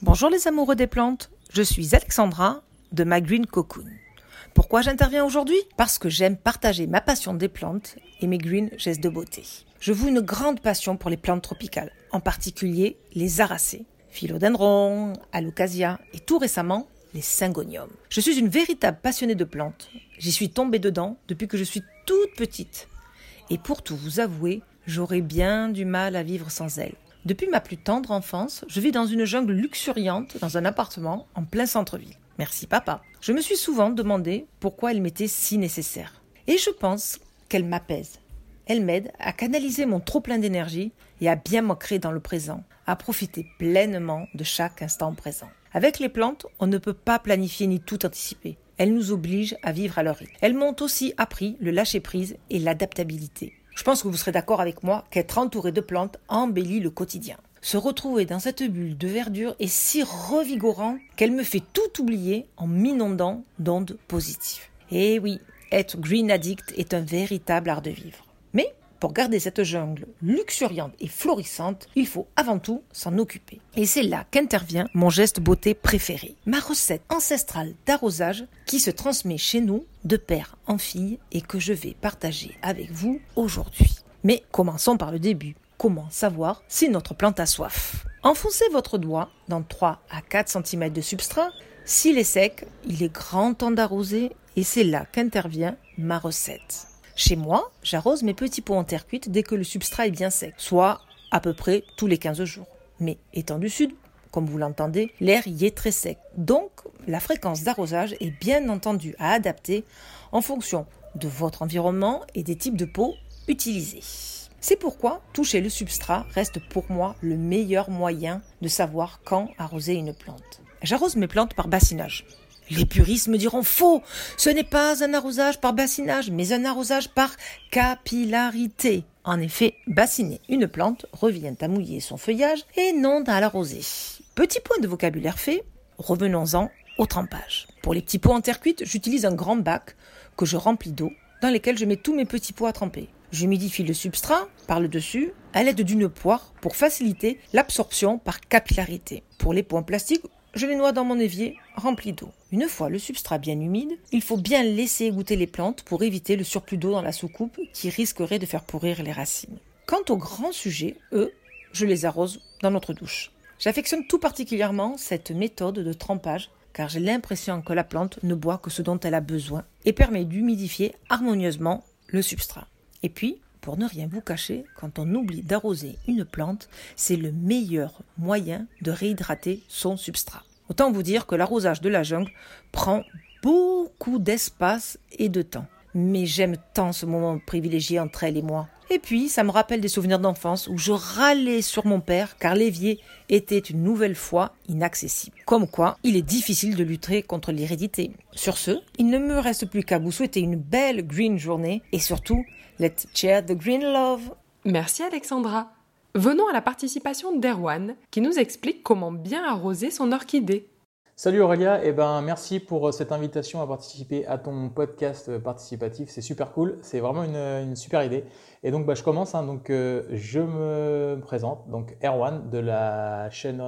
Speaker 10: Bonjour les amoureux des plantes, je suis Alexandra de My Green Cocoon. Pourquoi j'interviens aujourd'hui? Parce que j'aime partager ma passion des plantes et mes green gestes de beauté. Je voue une grande passion pour les plantes tropicales, en particulier les aracées, philodendron, alocasia et tout récemment les syngoniums. Je suis une véritable passionnée de plantes. J'y suis tombée dedans depuis que je suis toute petite. Et pour tout vous avouer, j'aurais bien du mal à vivre sans elles. Depuis ma plus tendre enfance, je vis dans une jungle luxuriante dans un appartement en plein centre-ville. Merci papa. Je me suis souvent demandé pourquoi elle m'était si nécessaire. Et je pense qu'elle m'apaise. Elle m'aide à canaliser mon trop plein d'énergie et à bien m'ancrer dans le présent, à profiter pleinement de chaque instant présent. Avec les plantes, on ne peut pas planifier ni tout anticiper. Elles nous obligent à vivre à leur rythme. Elles m'ont aussi appris le lâcher-prise et l'adaptabilité. Je pense que vous serez d'accord avec moi qu'être entouré de plantes embellit le quotidien. Se retrouver dans cette bulle de verdure est si revigorant qu'elle me fait tout oublier en m'inondant d'ondes positives. Et oui, être green addict est un véritable art de vivre. Mais pour garder cette jungle luxuriante et florissante, il faut avant tout s'en occuper. Et c'est là qu'intervient mon geste beauté préféré, ma recette ancestrale d'arrosage qui se transmet chez nous de père en fille et que je vais partager avec vous aujourd'hui. Mais commençons par le début comment savoir si notre plante a soif? Enfoncez votre doigt dans 3 à 4 cm de substrat. S'il est sec, il est grand temps d'arroser et c'est là qu'intervient ma recette. Chez moi, j'arrose mes petits pots en terre cuite dès que le substrat est bien sec, soit à peu près tous les 15 jours. Mais étant du sud, comme vous l'entendez, l'air y est très sec. Donc, la fréquence d'arrosage est bien entendu à adapter en fonction de votre environnement et des types de pots utilisés. C'est pourquoi toucher le substrat reste pour moi le meilleur moyen de savoir quand arroser une plante. J'arrose mes plantes par bassinage. Les puristes me diront faux, ce n'est pas un arrosage par bassinage, mais un arrosage par capillarité. En effet, bassiner une plante revient à mouiller son feuillage et non à l'arroser. Petit point de vocabulaire fait, revenons-en au trempage. Pour les petits pots en terre cuite, j'utilise un grand bac que je remplis d'eau dans lequel je mets tous mes petits pots à tremper. J'humidifie le substrat par le dessus à l'aide d'une poire pour faciliter l'absorption par capillarité. Pour les points plastiques, je les noie dans mon évier rempli d'eau. Une fois le substrat bien humide, il faut bien laisser goûter les plantes pour éviter le surplus d'eau dans la soucoupe qui risquerait de faire pourrir les racines. Quant aux grands sujets, eux, je les arrose dans notre douche. J'affectionne tout particulièrement cette méthode de trempage car j'ai l'impression que la plante ne boit que ce dont elle a besoin et permet d'humidifier harmonieusement le substrat. Et puis, pour ne rien vous cacher, quand on oublie d'arroser une plante, c'est le meilleur moyen de réhydrater son substrat. Autant vous dire que l'arrosage de la jungle prend beaucoup d'espace et de temps. Mais j'aime tant ce moment privilégié entre elle et moi. Et puis, ça me rappelle des souvenirs d'enfance où je râlais sur mon père car l'évier était une nouvelle fois inaccessible. Comme quoi, il est difficile de lutter contre l'hérédité. Sur ce, il ne me reste plus qu'à vous souhaiter une belle green journée et surtout, let's share the green love.
Speaker 1: Merci Alexandra. Venons à la participation d'Erwan qui nous explique comment bien arroser son orchidée.
Speaker 11: Salut Aurélia, eh ben, merci pour euh, cette invitation à participer à ton podcast euh, participatif, c'est super cool, c'est vraiment une, super idée. Et donc bah, je commence, hein. donc, euh, je me présente, donc Erwan de la chaîne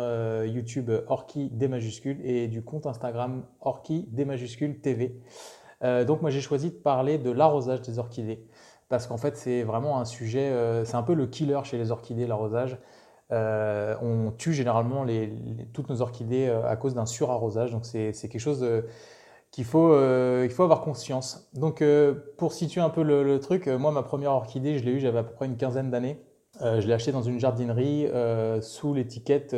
Speaker 11: YouTube Orki D majuscule et du compte Instagram Orki D majuscule TV. donc moi j'ai choisi de parler de l'arrosage des orchidées parce qu'en fait c'est vraiment un sujet, euh, c'est un peu le killer chez les orchidées, l'arrosage. Euh, on tue généralement toutes nos orchidées euh, à cause d'un surarrosage, donc c'est quelque chose qu'il faut, avoir conscience. Donc pour situer un peu le, truc, moi ma première orchidée, je l'ai eue, j'avais à peu près une quinzaine d'années. je l'ai achetée dans une jardinerie sous l'étiquette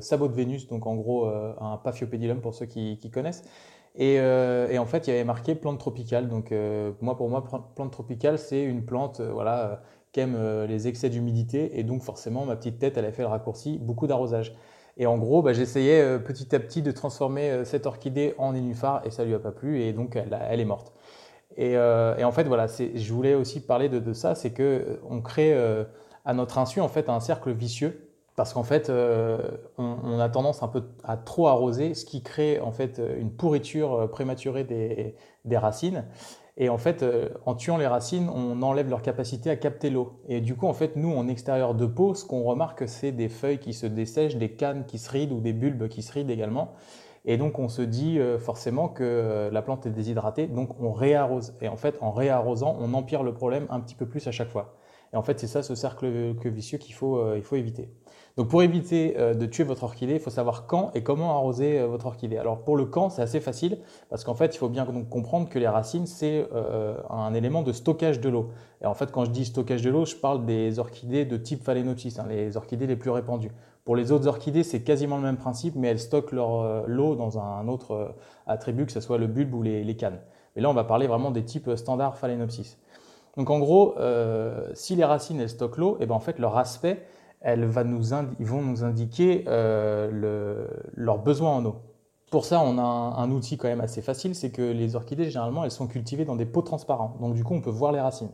Speaker 11: Sabot de Vénus, donc en gros un Paphiopedilum pour ceux qui connaissent. Euh, et, en fait, il y avait marqué plante tropicale. Donc, euh, moi, pour moi, plante tropicale, c'est une plante euh, voilà, qui aime les excès d'humidité. Et donc, forcément, ma petite tête, elle a fait le raccourci, beaucoup d'arrosage. Et en gros, bah, j'essayais petit à petit de transformer cette orchidée en nénuphar et ça lui a pas plu. Et donc, elle, est morte. Et, en fait, voilà, je voulais aussi parler de ça c'est qu'on crée à notre insu en fait, un cercle vicieux parce qu'en fait, euh, on, a tendance un peu à trop arroser, ce qui crée en fait une pourriture euh, prématurée des, racines. Et en fait, euh, en tuant les racines, on enlève leur capacité à capter l'eau. Et du coup, en fait, nous, en extérieur de peau, ce qu'on remarque, c'est des feuilles qui se dessèchent, des cannes qui se rident ou des bulbes qui se rident également. Et donc, on se dit forcément que la plante est déshydratée, donc on réarrose. Et en fait, en réarrosant, on empire le problème un petit peu plus à chaque fois. Et en fait, c'est ça ce cercle vicieux qu'il faut, éviter. Donc pour éviter euh, de tuer votre orchidée, il faut savoir quand et comment arroser euh, votre orchidée. Alors pour le quand, c'est assez facile parce qu'en fait, il faut bien comprendre que les racines, c'est euh, un élément de stockage de l'eau. Et en fait, quand je dis stockage de l'eau, je parle des orchidées de type Phalaenopsis, hein, les orchidées les plus répandues. Pour les autres orchidées, c'est quasiment le même principe, mais elles stockent leur l'eau dans un autre attribut, que ce soit le bulbe ou les, cannes. Mais là, on va parler vraiment des types standards Phalaenopsis. Donc en gros, si les racines elles stockent l'eau, et eh ben en fait leur aspect elles ils vont nous indiquer euh, leurs besoins en eau. Pour ça, on a un, outil quand même assez facile, c'est que les orchidées, généralement, elles sont cultivées dans des pots transparents. Donc du coup, on peut voir les racines.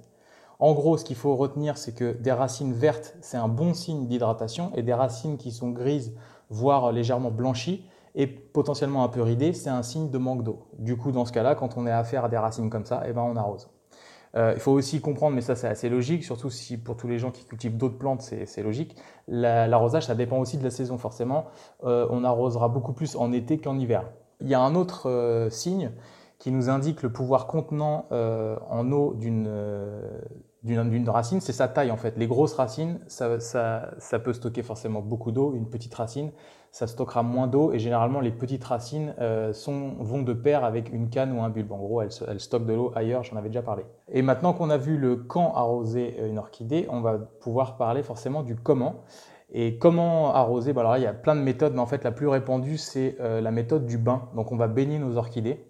Speaker 11: En gros, ce qu'il faut retenir, c'est que des racines vertes, c'est un bon signe d'hydratation, et des racines qui sont grises, voire légèrement blanchies, et potentiellement un peu ridées, c'est un signe de manque d'eau. Du coup, dans ce cas-là, quand on est affaire à des racines comme ça, eh ben, on arrose. Euh, il faut aussi comprendre, mais ça c'est assez logique, surtout si pour tous les gens qui cultivent d'autres plantes, c'est logique. L'arrosage, ça dépend aussi de la saison forcément. Euh, on arrosera beaucoup plus en été qu'en hiver. Il y a un autre euh, signe qui nous indique le pouvoir contenant en eau d'une racine, c'est sa taille en fait. Les grosses racines, ça peut stocker forcément beaucoup d'eau. Une petite racine, ça stockera moins d'eau et généralement les petites racines euh, vont de pair avec une canne ou un bulbe. En gros, elles, stockent de l'eau ailleurs, j'en avais déjà parlé. Et maintenant qu'on a vu le quand arroser une orchidée, on va pouvoir parler forcément du comment. Et comment arroser bah alors Il y a plein de méthodes, mais en fait la plus répandue, c'est euh, la méthode du bain. Donc on va baigner nos orchidées.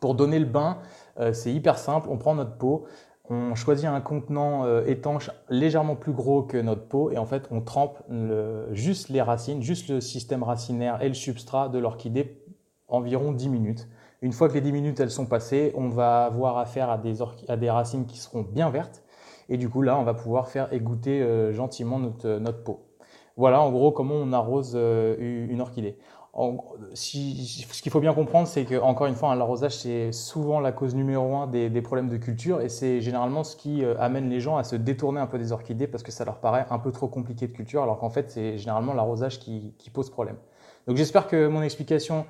Speaker 11: Pour donner le bain, euh, c'est hyper simple, on prend notre pot, on choisit un contenant euh, étanche légèrement plus gros que notre pot et en fait on trempe juste les racines, juste le système racinaire et le substrat de l'orchidée environ 10 minutes. Une fois que les 10 minutes elles sont passées, on va avoir affaire à des, racines qui seront bien vertes et du coup là on va pouvoir faire égoutter euh, gentiment notre, notre pot. Voilà en gros comment on arrose euh, une orchidée ce qu'il faut bien comprendre, c'est que encore une fois, hein, l'arrosage c'est souvent la cause numéro un des, problèmes de culture et c'est généralement ce qui euh, amène les gens à se détourner un peu des orchidées parce que ça leur paraît un peu trop compliqué de culture, alors qu'en fait c'est généralement l'arrosage qui, pose problème. Donc j'espère que mon explication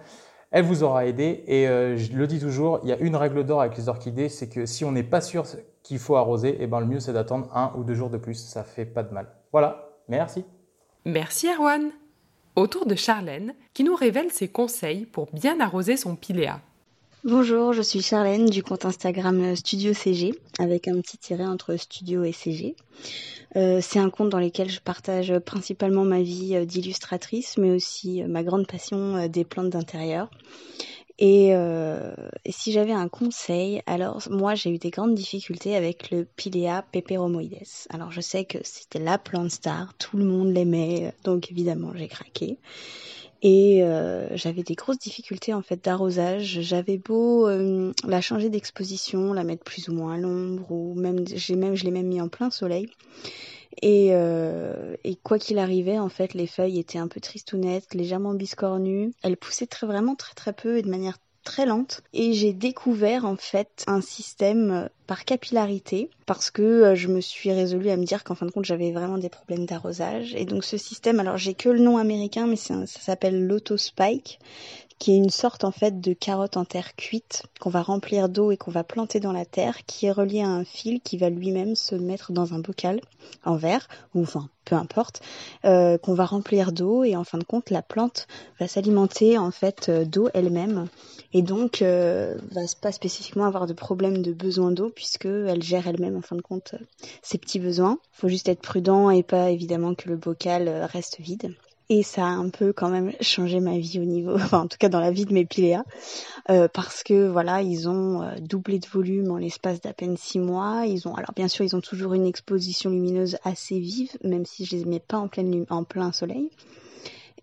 Speaker 11: elle vous aura aidé et euh, je le dis toujours, il y a une règle d'or avec les orchidées, c'est que si on n'est pas sûr qu'il faut arroser, et eh ben le mieux c'est d'attendre un ou deux jours de plus, ça fait pas de mal. Voilà, merci.
Speaker 1: Merci Erwan. Autour de Charlène, qui nous révèle ses conseils pour bien arroser son piléa.
Speaker 12: Bonjour, je suis Charlène du compte Instagram Studio CG, avec un petit tiret entre studio et CG. Euh, c'est un compte dans lequel je partage principalement ma vie euh, d'illustratrice, mais aussi euh, ma grande passion des plantes d'intérieur. Euh, et, si j'avais un conseil, alors moi j'ai eu des grandes difficultés avec le Pilea peperomoides. Alors je sais que c'était la plante star, tout le monde l'aimait, donc évidemment j'ai craqué. Et euh, j'avais des grosses difficultés en fait d'arrosage. J'avais beau euh, la changer d'exposition, la mettre plus ou moins à l'ombre, ou même j'ai même je l'ai même mis en plein soleil. Et, euh, et quoi qu'il arrivait, en fait, les feuilles étaient un peu tristounettes, légèrement biscornues. Elles poussaient très vraiment très très peu et de manière très lente. Et j'ai découvert en fait un système euh, par capillarité parce que euh, je me suis résolue à me dire qu'en fin de compte j'avais vraiment des problèmes d'arrosage. Et donc ce système alors j'ai que le nom américain mais ça s'appelle l'autospike qui est une sorte en fait de carotte en terre cuite qu'on va remplir d'eau et qu'on va planter dans la terre, qui est relié à un fil qui va lui-même se mettre dans un bocal en verre ou enfin peu importe, euh, qu'on va remplir d'eau et en fin de compte la plante va s'alimenter en fait euh, d'eau elle-même et donc euh, va pas spécifiquement avoir de problème de besoin d'eau puisque elle gère elle-même en fin de compte ses petits besoins. Faut juste être prudent et pas évidemment que le bocal reste vide. Et ça a un peu quand même changé ma vie au niveau, enfin en tout cas dans la vie de mes piléas, euh, parce que voilà, ils ont euh, doublé de volume en l'espace d'à peine six mois. Ils ont, alors bien sûr, ils ont toujours une exposition lumineuse assez vive, même si je les mets pas en, pleine, en plein soleil.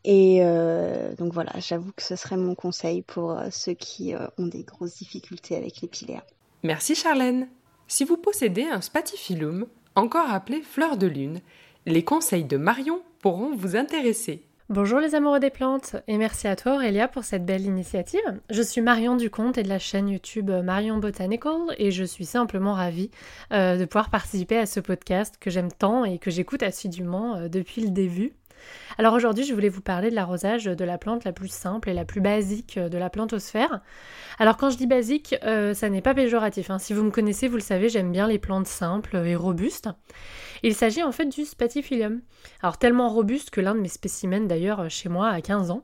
Speaker 12: Et euh, donc voilà, j'avoue que ce serait mon conseil pour ceux qui ont des grosses difficultés avec les piléas.
Speaker 1: Merci Charlène. Si vous possédez un spatifilum, encore appelé fleur de lune, les conseils de Marion pourront vous intéresser.
Speaker 13: Bonjour les amoureux des plantes et merci à toi Aurélia pour cette belle initiative. Je suis Marion Ducomte et de la chaîne YouTube Marion Botanical et je suis simplement ravie euh, de pouvoir participer à ce podcast que j'aime tant et que j'écoute assidûment euh, depuis le début. Alors aujourd'hui, je voulais vous parler de l'arrosage de la plante la plus simple et la plus basique de la plantosphère. Alors quand je dis basique, euh, ça n'est pas péjoratif. Hein. Si vous me connaissez, vous le savez, j'aime bien les plantes simples et robustes. Il s'agit en fait du spatifilium. Alors tellement robuste que l'un de mes spécimens d'ailleurs chez moi a 15 ans.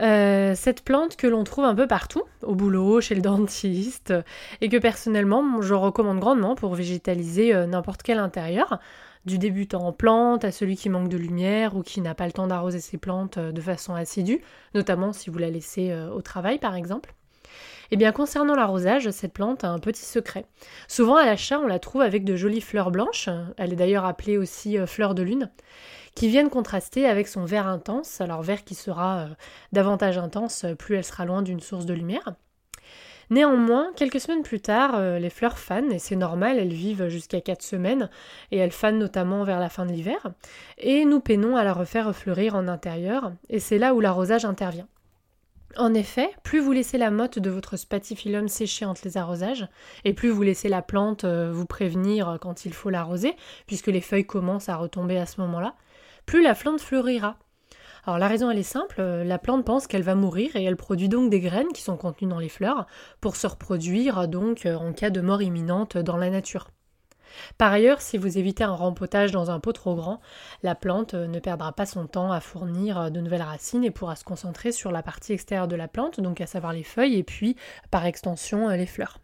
Speaker 13: Euh, cette plante que l'on trouve un peu partout, au boulot, chez le dentiste, et que personnellement je recommande grandement pour végétaliser euh, n'importe quel intérieur du débutant en plantes à celui qui manque de lumière ou qui n'a pas le temps d'arroser ses plantes euh, de façon assidue, notamment si vous la laissez euh, au travail par exemple. Eh bien, concernant l'arrosage, cette plante a un petit secret. Souvent à l'achat, on la trouve avec de jolies fleurs blanches, elle est d'ailleurs appelée aussi euh, fleur de lune, qui viennent contraster avec son vert intense, alors vert qui sera davantage intense plus elle sera loin d'une source de lumière. Néanmoins, quelques semaines plus tard, euh, les fleurs fanent, et c'est normal, elles vivent jusqu'à 4 semaines, et elles fanent notamment vers la fin de l'hiver, et nous peinons à la refaire fleurir en intérieur, et c'est là où l'arrosage intervient. En effet, plus vous laissez la motte de votre spatifilum sécher entre les arrosages, et plus vous laissez la plante euh, vous prévenir quand il faut l'arroser, puisque les feuilles commencent à retomber à ce moment-là, plus la plante fleurira. Alors la raison elle est simple, euh, la plante pense qu'elle va mourir et elle produit donc des graines qui sont contenues dans les fleurs pour se reproduire donc euh, en cas de mort imminente dans la nature. Par ailleurs, si vous évitez un rempotage dans un pot trop grand, la plante euh, ne perdra pas son temps à fournir de nouvelles racines et pourra se concentrer sur la partie extérieure de la plante, donc à savoir les feuilles et puis par extension les fleurs.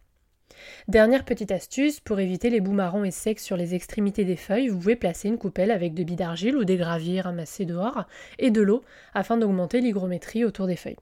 Speaker 13: Dernière petite astuce, pour éviter les bouts marrons et secs sur les extrémités des feuilles, vous pouvez placer une coupelle avec de billes d'argile ou des graviers ramassés dehors et de l'eau afin d'augmenter l'hygrométrie autour des feuilles.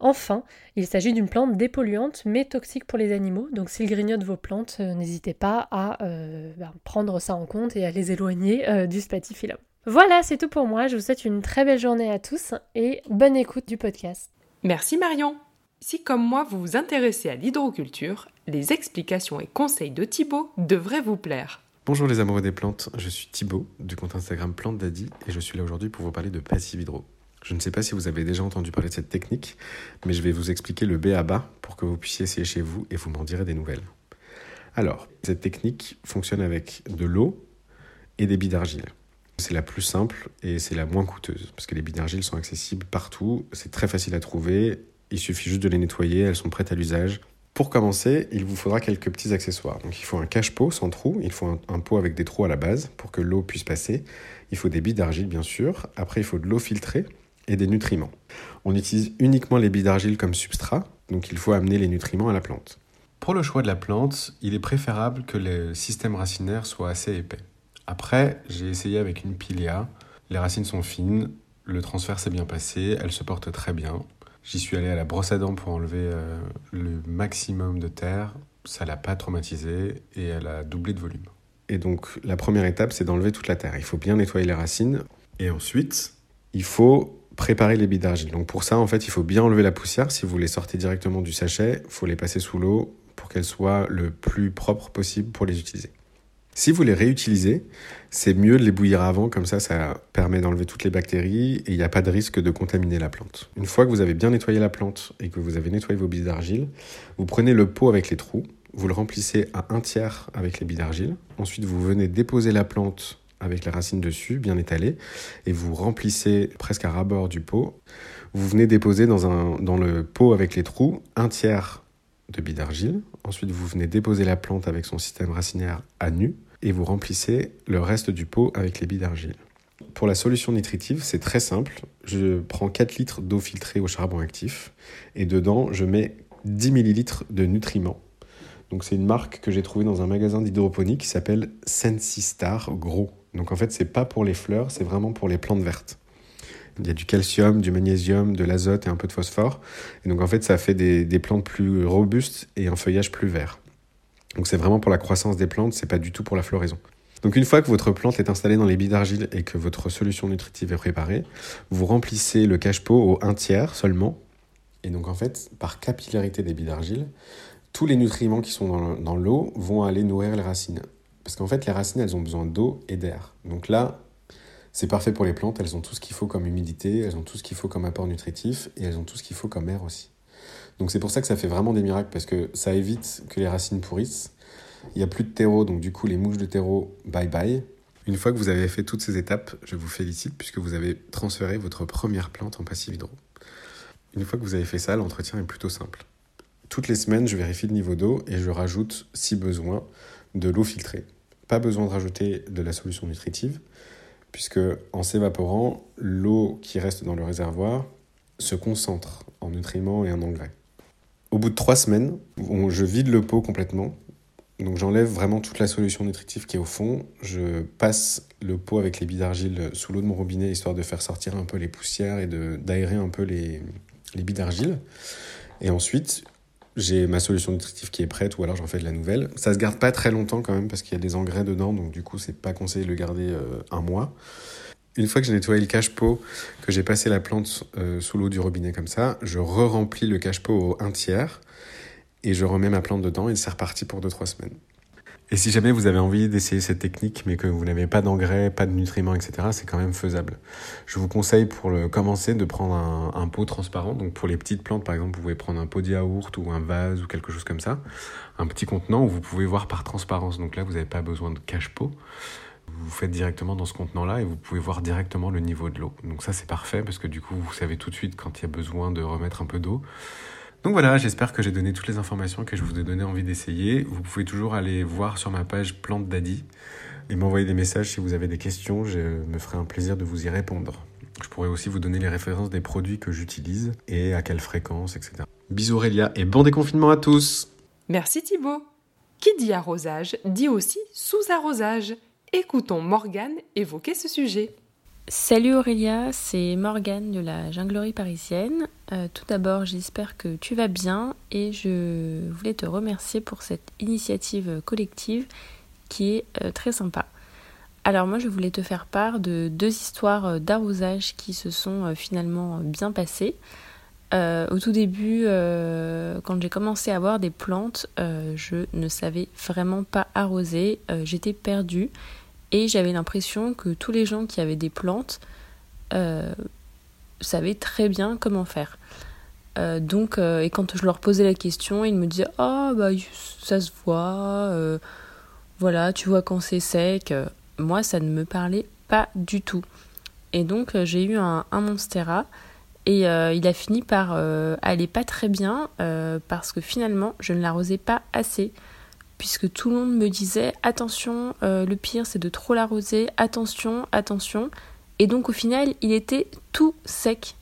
Speaker 13: Enfin, il s'agit d'une plante dépolluante mais toxique pour les animaux, donc s'ils grignotent vos plantes, euh, n'hésitez pas à euh, ben, prendre ça en compte et à les éloigner euh, du spatifilum. Voilà, c'est tout pour moi. Je vous souhaite une très belle journée à tous et bonne écoute du podcast.
Speaker 1: Merci Marion. Si comme moi vous vous intéressez à l'hydroculture, les explications et conseils de Thibaut devraient vous plaire.
Speaker 14: Bonjour les amoureux des plantes, je suis Thibaut du compte Instagram Plante Daddy et je suis là aujourd'hui pour vous parler de Passive Hydro. Je ne sais pas si vous avez déjà entendu parler de cette technique, mais je vais vous expliquer le B à bas pour que vous puissiez essayer chez vous et vous m'en direz des nouvelles. Alors, cette technique fonctionne avec de l'eau et des billes d'argile. C'est la plus simple et c'est la moins coûteuse parce que les billes d'argile sont accessibles partout, c'est très facile à trouver il suffit juste de les nettoyer, elles sont prêtes à l'usage. Pour commencer, il vous faudra quelques petits accessoires. Donc il faut un cache-pot sans trou, il faut un, pot avec des trous à la base pour que l'eau puisse passer. Il faut des billes d'argile bien sûr. Après il faut de l'eau filtrée et des nutriments. On utilise uniquement les billes d'argile comme substrat, donc il faut amener les nutriments à la plante. Pour le choix de la plante, il est préférable que le système racinaire soit assez épais. Après, j'ai essayé avec une pilea. Les racines sont fines, le transfert s'est bien passé, elles se portent très bien. J'y suis allé à la brosse à dents pour enlever euh, le maximum de terre. Ça l'a pas traumatisé et elle a doublé de volume. Et donc la première étape, c'est d'enlever toute la terre. Il faut bien nettoyer les racines. Et ensuite, il faut préparer les billes d'argile. Donc pour ça, en fait, il faut bien enlever la poussière. Si vous les sortez directement du sachet, il faut les passer sous l'eau pour qu'elles soient le plus propres possible pour les utiliser. Si vous les réutilisez, c'est mieux de les bouillir avant, comme ça ça permet d'enlever toutes les bactéries et il n'y a pas de risque de contaminer la plante. Une fois que vous avez bien nettoyé la plante et que vous avez nettoyé vos billes d'argile, vous prenez le pot avec les trous, vous le remplissez à un tiers avec les billes d'argile, ensuite vous venez déposer la plante avec les racines dessus, bien étalées, et vous remplissez presque à ras-bord du pot. Vous venez déposer dans le pot avec les trous un tiers de billes d'argile. Ensuite, vous venez déposer la plante avec son système racinaire à nu et vous remplissez le reste du pot avec les billes d'argile. Pour la solution nutritive, c'est très simple. Je prends 4 litres d'eau filtrée au charbon actif et dedans, je mets 10 millilitres de nutriments. Donc c'est une marque que j'ai trouvée dans un magasin d'hydroponie qui s'appelle Sensistar Gros. Donc en fait, c'est pas pour les fleurs, c'est vraiment pour les plantes vertes. Il y a du calcium, du magnésium, de l'azote et un peu de phosphore. Et donc en fait, ça fait des, des plantes plus robustes et un feuillage plus vert. Donc c'est vraiment pour la croissance des plantes, c'est pas du tout pour la floraison. Donc une fois que votre plante est installée dans les billes d'argile et que votre solution nutritive est préparée, vous remplissez le cache-pot au 1 tiers seulement. Et donc en fait, par capillarité des billes d'argile, tous les nutriments qui sont dans, l'eau vont aller nourrir les racines. Parce qu'en fait, les racines, elles ont besoin d'eau et d'air. Donc là, c'est parfait pour les plantes, elles ont tout ce qu'il faut comme humidité, elles ont tout ce qu'il faut comme apport nutritif et elles ont tout ce qu'il faut comme air aussi. Donc c'est pour ça que ça fait vraiment des miracles parce que ça évite que les racines pourrissent. Il n'y a plus de terreau, donc du coup les mouches de terreau, bye bye. Une fois que vous avez fait toutes ces étapes, je vous félicite puisque vous avez transféré votre première plante en passive hydro. Une fois que vous avez fait ça, l'entretien est plutôt simple. Toutes les semaines, je vérifie le niveau d'eau et je rajoute, si besoin, de l'eau filtrée. Pas besoin de rajouter de la solution nutritive, puisque en s'évaporant, l'eau qui reste dans le réservoir se concentre en nutriments et en engrais. Au bout de trois semaines, je vide le pot complètement. Donc j'enlève vraiment toute la solution nutritive qui est au fond. Je passe le pot avec les billes d'argile sous l'eau de mon robinet histoire de faire sortir un peu les poussières et d'aérer un peu les, les billes d'argile. Et ensuite, j'ai ma solution nutritive qui est prête ou alors j'en fais de la nouvelle. Ça se garde pas très longtemps quand même parce qu'il y a des engrais dedans, donc du coup c'est pas conseillé de le garder euh, un mois. Une fois que j'ai nettoyé le cache-pot, que j'ai passé la plante euh, sous l'eau du robinet comme ça, je re-remplis le cache-pot au un tiers et je remets ma plante dedans et c'est reparti pour 2-3 semaines. Et si jamais vous avez envie d'essayer cette technique mais que vous n'avez pas d'engrais, pas de nutriments, etc., c'est quand même faisable. Je vous conseille pour le commencer de prendre un, un, pot transparent. Donc pour les petites plantes, par exemple, vous pouvez prendre un pot de yaourt ou un vase ou quelque chose comme ça. Un petit contenant où vous pouvez voir par transparence. Donc là, vous n'avez pas besoin de cache-pot vous faites directement dans ce contenant-là et vous pouvez voir directement le niveau de l'eau. Donc ça c'est parfait parce que du coup vous savez tout de suite quand il y a besoin de remettre un peu d'eau. Donc voilà, j'espère que j'ai donné toutes les informations que je vous ai donné envie d'essayer. Vous pouvez toujours aller voir sur ma page Plante Daddy et m'envoyer des messages si vous avez des questions. Je me ferai un plaisir de vous y répondre. Je pourrais aussi vous donner les références des produits que j'utilise et à quelle fréquence, etc. Bisous Aurélia et bon déconfinement à tous
Speaker 1: Merci Thibaut Qui dit arrosage dit aussi sous-arrosage écoutons Morgane évoquer ce sujet.
Speaker 15: Salut Aurélia, c'est Morgane de la junglerie parisienne. Euh, tout d'abord, j'espère que tu vas bien et je voulais te remercier pour cette initiative collective qui est euh, très sympa. Alors moi, je voulais te faire part de deux histoires d'arrosage qui se sont euh, finalement bien passées. au tout début, quand j'ai commencé à avoir des plantes, je ne savais vraiment pas arroser. J'étais perdue et j'avais l'impression que tous les gens qui avaient des plantes euh, savaient très bien comment faire. Euh, donc, euh, et quand je leur posais la question, ils me disaient Ah, bah, ça se voit, voilà, tu vois quand c'est sec. Moi, ça ne me parlait pas du tout. Et donc, j'ai eu un, Monstera et il a fini par aller pas très bien parce que finalement, je ne l'arrosais pas assez puisque tout le monde me disait attention, euh, le pire c'est de trop l'arroser, attention, attention. Et donc au final, il était tout sec.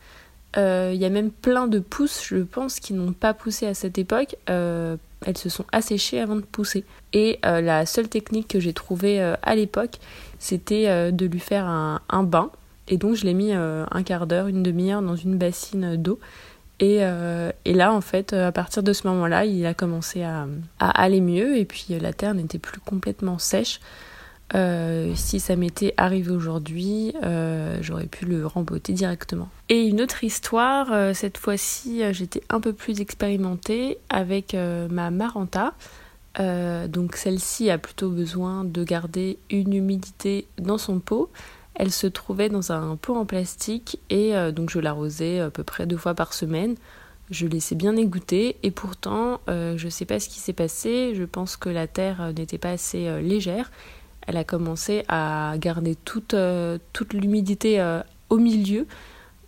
Speaker 15: Euh, il y a même plein de pousses, je pense, qui n'ont pas poussé à cette époque. Euh, elles se sont asséchées avant de pousser. Et la seule technique que j'ai trouvée à l'époque, c'était de lui faire un, un, bain. Et donc je l'ai mis un quart d'heure, une demi-heure dans une bassine d'eau. Euh, et, là, en fait, à partir de ce moment-là, il a commencé à, aller mieux et puis la terre n'était plus complètement sèche. Euh, si ça m'était arrivé aujourd'hui, euh, j'aurais pu le remboter directement. Et une autre histoire, cette fois-ci, j'étais un peu plus expérimentée avec ma Maranta. Euh, donc celle-ci a plutôt besoin de garder une humidité dans son pot. Elle se trouvait dans un pot en plastique et euh, donc je l'arrosais à peu près deux fois par semaine. Je laissais bien égoutter et pourtant euh, je ne sais pas ce qui s'est passé. Je pense que la terre n'était pas assez légère. Elle a commencé à garder toute, l'humidité au milieu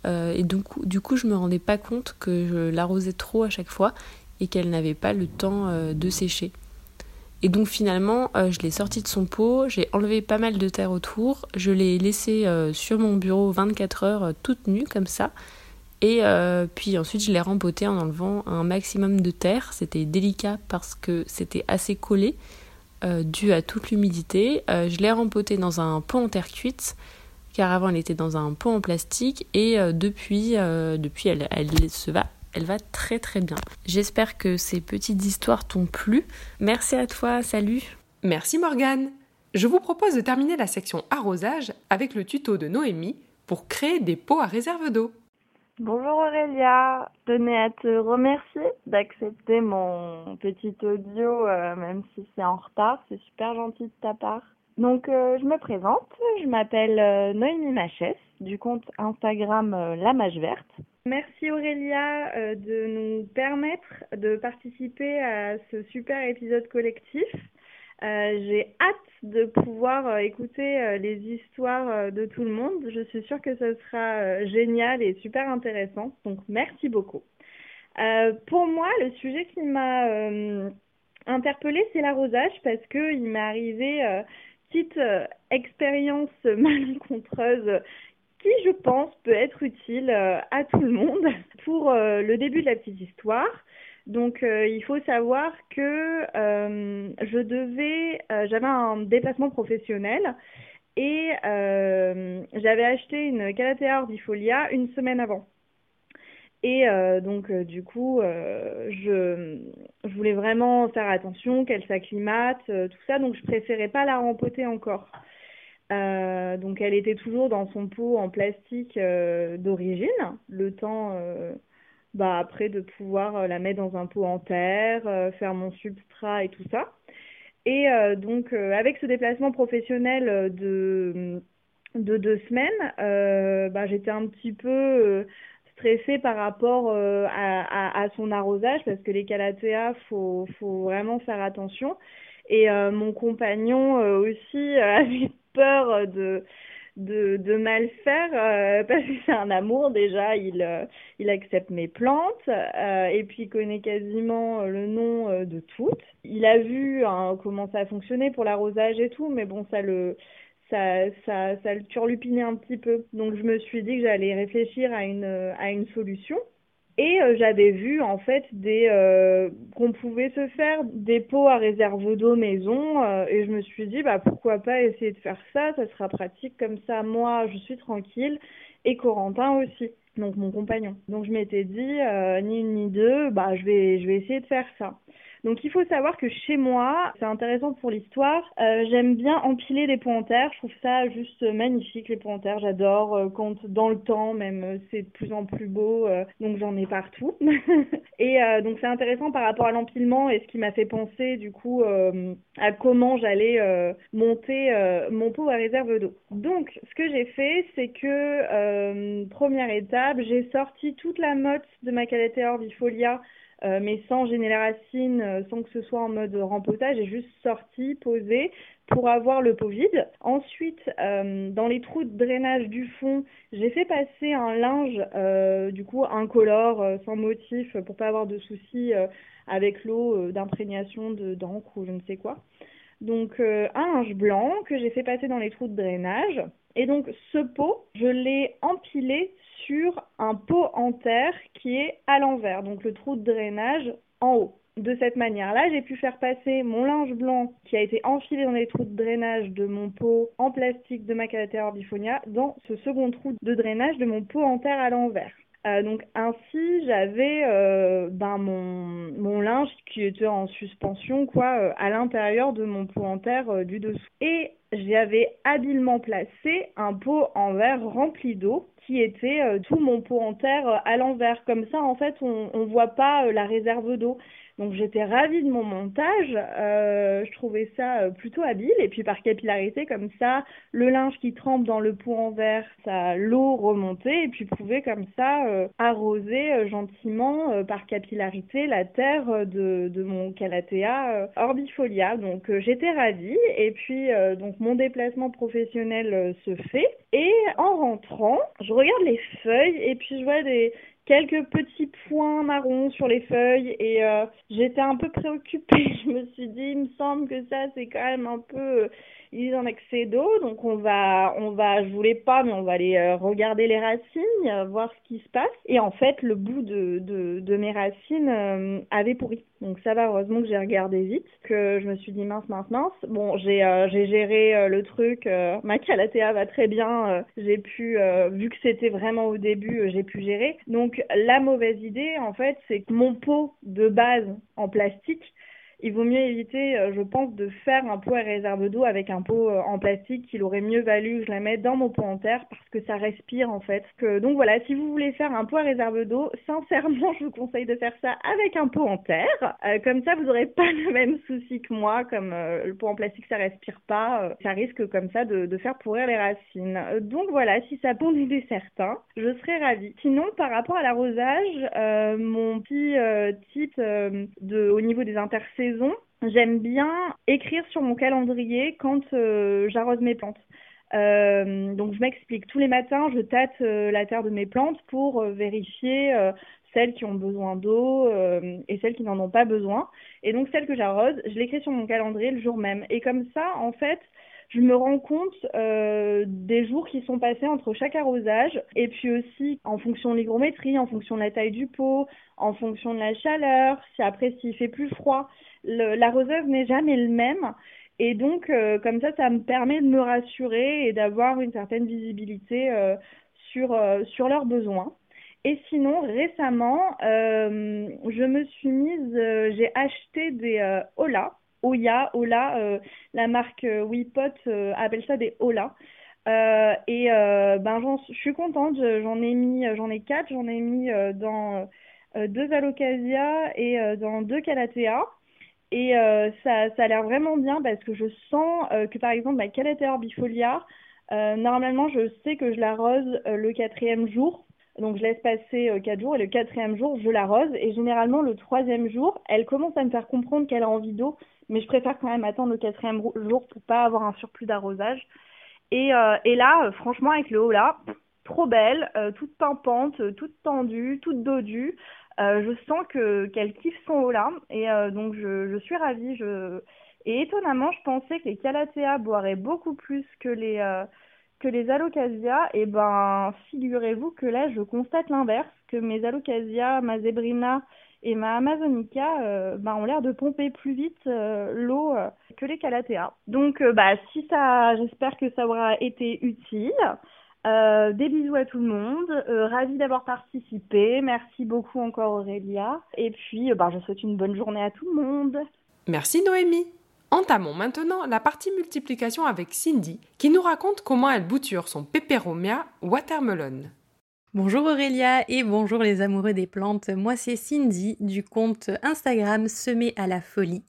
Speaker 15: et donc du coup je me rendais pas compte que je l'arrosais trop à chaque fois et qu'elle n'avait pas le temps de sécher. Et donc finalement, euh, je l'ai sortie de son pot, j'ai enlevé pas mal de terre autour, je l'ai laissée euh, sur mon bureau 24 heures euh, toute nue comme ça. Et puis ensuite, je l'ai rempotée en enlevant un maximum de terre. C'était délicat parce que c'était assez collé, dû à toute l'humidité. je l'ai rempotée dans un pot en terre cuite, car avant elle était dans un pot en plastique. Et depuis, depuis elle, elle se va elle va très très bien. J'espère que ces petites histoires t'ont plu. Merci à toi, salut
Speaker 1: Merci Morgane Je vous propose de terminer la section arrosage avec le tuto de Noémie pour créer des pots à réserve d'eau.
Speaker 16: Bonjour Aurélia, je tenais à te remercier d'accepter mon petit audio, euh, même si c'est en retard, c'est super gentil de ta part. Donc euh, je me présente, je m'appelle euh, Noémie Machès du compte Instagram La Mage Verte. Merci Aurélia euh, de nous permettre de participer à ce super épisode collectif. Euh, j'ai hâte de pouvoir euh, écouter les histoires de tout le monde. Je suis sûre que ce sera génial et super intéressant. Donc merci beaucoup. pour moi, le sujet qui m'a interpellée, c'est l'arrosage parce qu'il m'est arrivé petite expérience malencontreuse qui, je pense, peut être utile euh, à tout le monde pour euh, le début de la petite histoire. Donc, euh, il faut savoir que je devais, j'avais un déplacement professionnel et j'avais acheté une Calathea ordifolia une semaine avant. Et donc, du coup, je, je, voulais vraiment faire attention qu'elle s'acclimate, tout ça, donc je préférais pas la rempoter encore. Euh, donc elle était toujours dans son pot en plastique euh, d'origine, le temps euh, bah, après de pouvoir la mettre dans un pot en terre, faire mon substrat et tout ça. Et donc avec ce déplacement professionnel de, de deux semaines, bah, j'étais un petit peu stressée par rapport à, à, à, son arrosage parce que les calatéas, faut, faut vraiment faire attention. Et mon compagnon aussi avait peur de, de, de mal faire euh, parce que c'est un amour déjà il euh, il accepte mes plantes euh, et puis il connaît quasiment le nom de toutes il a vu hein, comment ça a fonctionné pour l'arrosage et tout mais bon ça le ça ça ça le turlupinait un petit peu. Donc je me suis dit que j'allais réfléchir à une à une solution. Et euh, j'avais vu en fait des euh, qu'on pouvait se faire des pots à réserve d'eau maison euh, et je me suis dit bah pourquoi pas essayer de faire ça, ça sera pratique comme ça. Moi je suis tranquille. Et Corentin aussi donc mon compagnon. Donc je m'étais dit ni une ni deux bah je vais je vais essayer de faire ça. Donc il faut savoir que chez moi, c'est intéressant pour l'histoire, euh, j'aime bien empiler des pots en terre. Je trouve ça juste magnifique les pots en terre. J'adore euh, quand dans le temps même euh, c'est de plus en plus beau, donc j'en ai partout. et donc c'est intéressant par rapport à l'empilement et ce qui m'a fait penser du coup à comment j'allais monter mon pot à réserve d'eau. Donc ce que j'ai fait, c'est que première étape, j'ai sorti toute la motte de ma Calathea orbifolia euh, mais sans gêner la racine, euh, sans que ce soit en mode rempotage, j'ai juste sorti, posé pour avoir le pot vide. Ensuite, euh, dans les trous de drainage du fond, j'ai fait passer un linge, du coup incolore, sans motif, pour pas avoir de soucis avec l'eau d'imprégnation d'encre ou je ne sais quoi. Donc un linge blanc que j'ai fait passer dans les trous de drainage. Et donc ce pot, je l'ai empilé sur un pot en terre qui est à l'envers, donc le trou de drainage en haut. De cette manière-là, j'ai pu faire passer mon linge blanc qui a été enfilé dans les trous de drainage de mon pot en plastique de ma Calathea orbifolia dans ce second trou de drainage de mon pot en terre à l'envers. Euh, donc ainsi, j'avais euh, ben, mon, mon, linge qui était en suspension quoi euh, à l'intérieur de mon pot en terre du dessous. Et j'avais habilement placé un pot en verre rempli d'eau qui était tout mon pot en terre à l'envers. Comme ça, en fait, on ne voit pas la réserve d'eau. Donc j'étais ravie de mon montage, euh, je trouvais ça euh, plutôt habile. Et puis par capillarité comme ça, le linge qui trempe dans le pot en verre, ça l'eau remontait et puis pouvait comme ça euh, arroser gentiment par capillarité la terre de, de mon Calathea orbifolia. Donc j'étais ravie. Et puis donc mon déplacement professionnel se fait. Et en rentrant, je regarde les feuilles. Et puis je vois des quelques petits points marrons sur les feuilles et euh, j'étais un peu préoccupée. Je me suis dit, il me semble que ça c'est quand même un peu ils en excès d'eau, donc on va, on va, je voulais pas, mais on va aller euh, regarder les racines, euh, voir ce qui se passe. Et en fait, le bout de, de, de mes racines euh, avait pourri. Donc ça va, heureusement que j'ai regardé vite, que je me suis dit mince, mince, mince. Bon, j'ai j'ai géré le truc, ma calatea va très bien, j'ai pu, vu que c'était vraiment au début, j'ai pu gérer. Donc la mauvaise idée, en fait, c'est que mon pot de base en plastique, il vaut mieux éviter, euh, je pense, de faire un pot à réserve d'eau avec un pot euh, en plastique. Il aurait mieux valu que je la mette dans mon pot en terre parce que ça respire en fait. donc voilà, si vous voulez faire un pot à réserve d'eau, sincèrement, je vous conseille de faire ça avec un pot en terre. Euh, comme ça, vous n'aurez pas le même souci que moi. Comme le pot en plastique, ça respire pas, ça risque comme ça de, faire pourrir les racines. donc voilà, si ça peut aider certains, je serais ravie. Sinon, par rapport à l'arrosage, mon petit type au niveau des j'aime bien écrire sur mon calendrier quand euh, j'arrose mes plantes. Euh, donc je m'explique. Tous les matins, je tâte euh, la terre de mes plantes pour vérifier celles qui ont besoin d'eau et celles qui n'en ont pas besoin. Et donc celles que j'arrose, je l'écris sur mon calendrier le jour même. Et comme ça, en fait, je me rends compte des jours qui sont passés entre chaque arrosage et puis aussi en fonction de l'hygrométrie, en fonction de la taille du pot, en fonction de la chaleur, si après s'il fait plus froid l'arrosage n'est jamais le même. Et donc, euh, comme ça, ça me permet de me rassurer et d'avoir une certaine visibilité euh, sur, euh, sur leurs besoins. Et sinon, récemment, je me suis mise, j'ai acheté des Ola, Oya, Ola, la marque Wipot appelle ça des Ola. et ben, je suis contente, j'en ai mis, j'en ai quatre, j'en ai mis dans deux Alocasia et dans deux Calathea. Et euh, ça, ça a l'air vraiment bien parce que je sens euh, que par exemple ma Calathea bifolia, euh, normalement je sais que je l'arrose le quatrième jour. Donc je laisse passer quatre jours et le quatrième jour je l'arrose. Et généralement le troisième jour, elle commence à me faire comprendre qu'elle a envie d'eau. Mais je préfère quand même attendre le quatrième jour pour pas avoir un surplus d'arrosage. Et, et là, franchement, avec le haut là, trop belle, toute pimpante, toute tendue, toute dodue. Euh, je sens que qu'elle kiffe son là et euh, donc je, je, suis ravie. Je... Et étonnamment, je pensais que les Calathea boiraient beaucoup plus que les euh, que les Alocasia. Et ben, figurez-vous que là, je constate l'inverse, que mes Alocasia, ma Zebrina et ma Amazonica ben, ont l'air de pomper plus vite l'eau que les Calathea. Donc, bah, si ça, j'espère que ça aura été utile. Euh, des bisous à tout le monde, euh, ravi d'avoir participé, merci beaucoup encore Aurélia, et puis euh, bah, je souhaite une bonne journée à tout le monde.
Speaker 1: Merci Noémie. Entamons maintenant la partie multiplication avec Cindy, qui nous raconte comment elle bouture son peperomia watermelon.
Speaker 17: Bonjour Aurélia et bonjour les amoureux des plantes. Moi c'est Cindy du compte Instagram Semé à la folie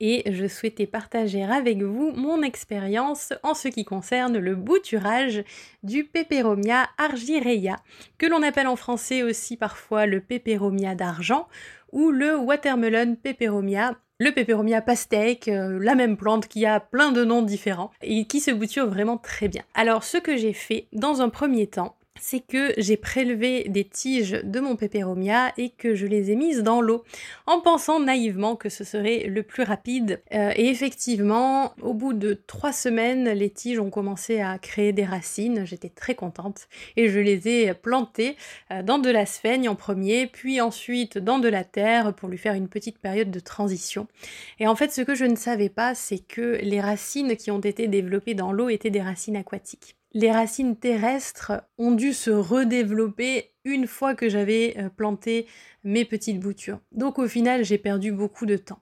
Speaker 17: et je souhaitais partager avec vous mon expérience en ce qui concerne le bouturage du Peperomia argyreia que l'on appelle en français aussi parfois le Peperomia d'argent ou le Watermelon Peperomia le Peperomia pastèque, euh, la même plante qui a plein de noms différents et qui se bouture vraiment très bien. Alors ce que j'ai fait dans un premier temps, c'est que j'ai prélevé des tiges de mon peperomia et que je les ai mises dans l'eau en pensant naïvement que ce serait le plus rapide. Euh, et effectivement, au bout de trois semaines, les tiges ont commencé à créer des racines. J'étais très contente et je les ai plantées euh, dans de la sphaigne en premier, puis ensuite dans de la terre pour lui faire une petite période de transition. Et en fait, ce que je ne savais pas, c'est que les racines qui ont été développées dans l'eau étaient des racines aquatiques les racines terrestres ont dû se redévelopper une fois que j'avais euh, planté mes petites boutures. Donc au final, j'ai perdu beaucoup de temps.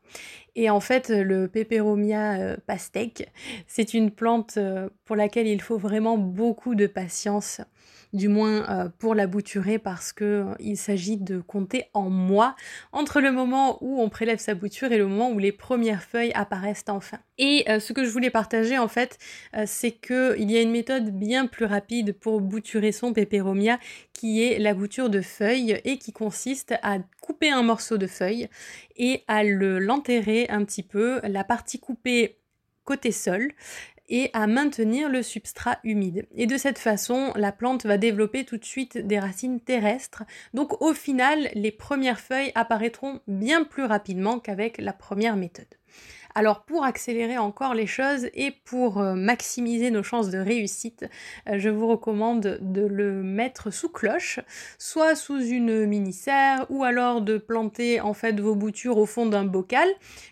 Speaker 17: Et en fait, le Peperomia euh, pastèque, c'est une plante euh, pour laquelle il faut vraiment beaucoup de patience du moins euh, pour la bouturer parce que il s'agit de compter en mois entre le moment où on prélève sa bouture et le moment où les premières feuilles apparaissent enfin. Et ce que je voulais partager en fait, c'est qu'il y a une méthode bien plus rapide pour bouturer son pépéromia qui est la bouture de feuilles et qui consiste à couper un morceau de feuille et à le l'enterrer un petit peu, la partie coupée côté sol et à maintenir le substrat humide. Et de cette façon, la plante va développer tout de suite des racines terrestres. Donc au final, les premières feuilles apparaîtront bien plus rapidement qu'avec la première méthode. Alors pour accélérer encore les choses et pour euh, maximiser nos chances de réussite, euh, je vous recommande de le mettre sous cloche, soit sous une mini-serre ou alors de planter en fait vos boutures au fond d'un bocal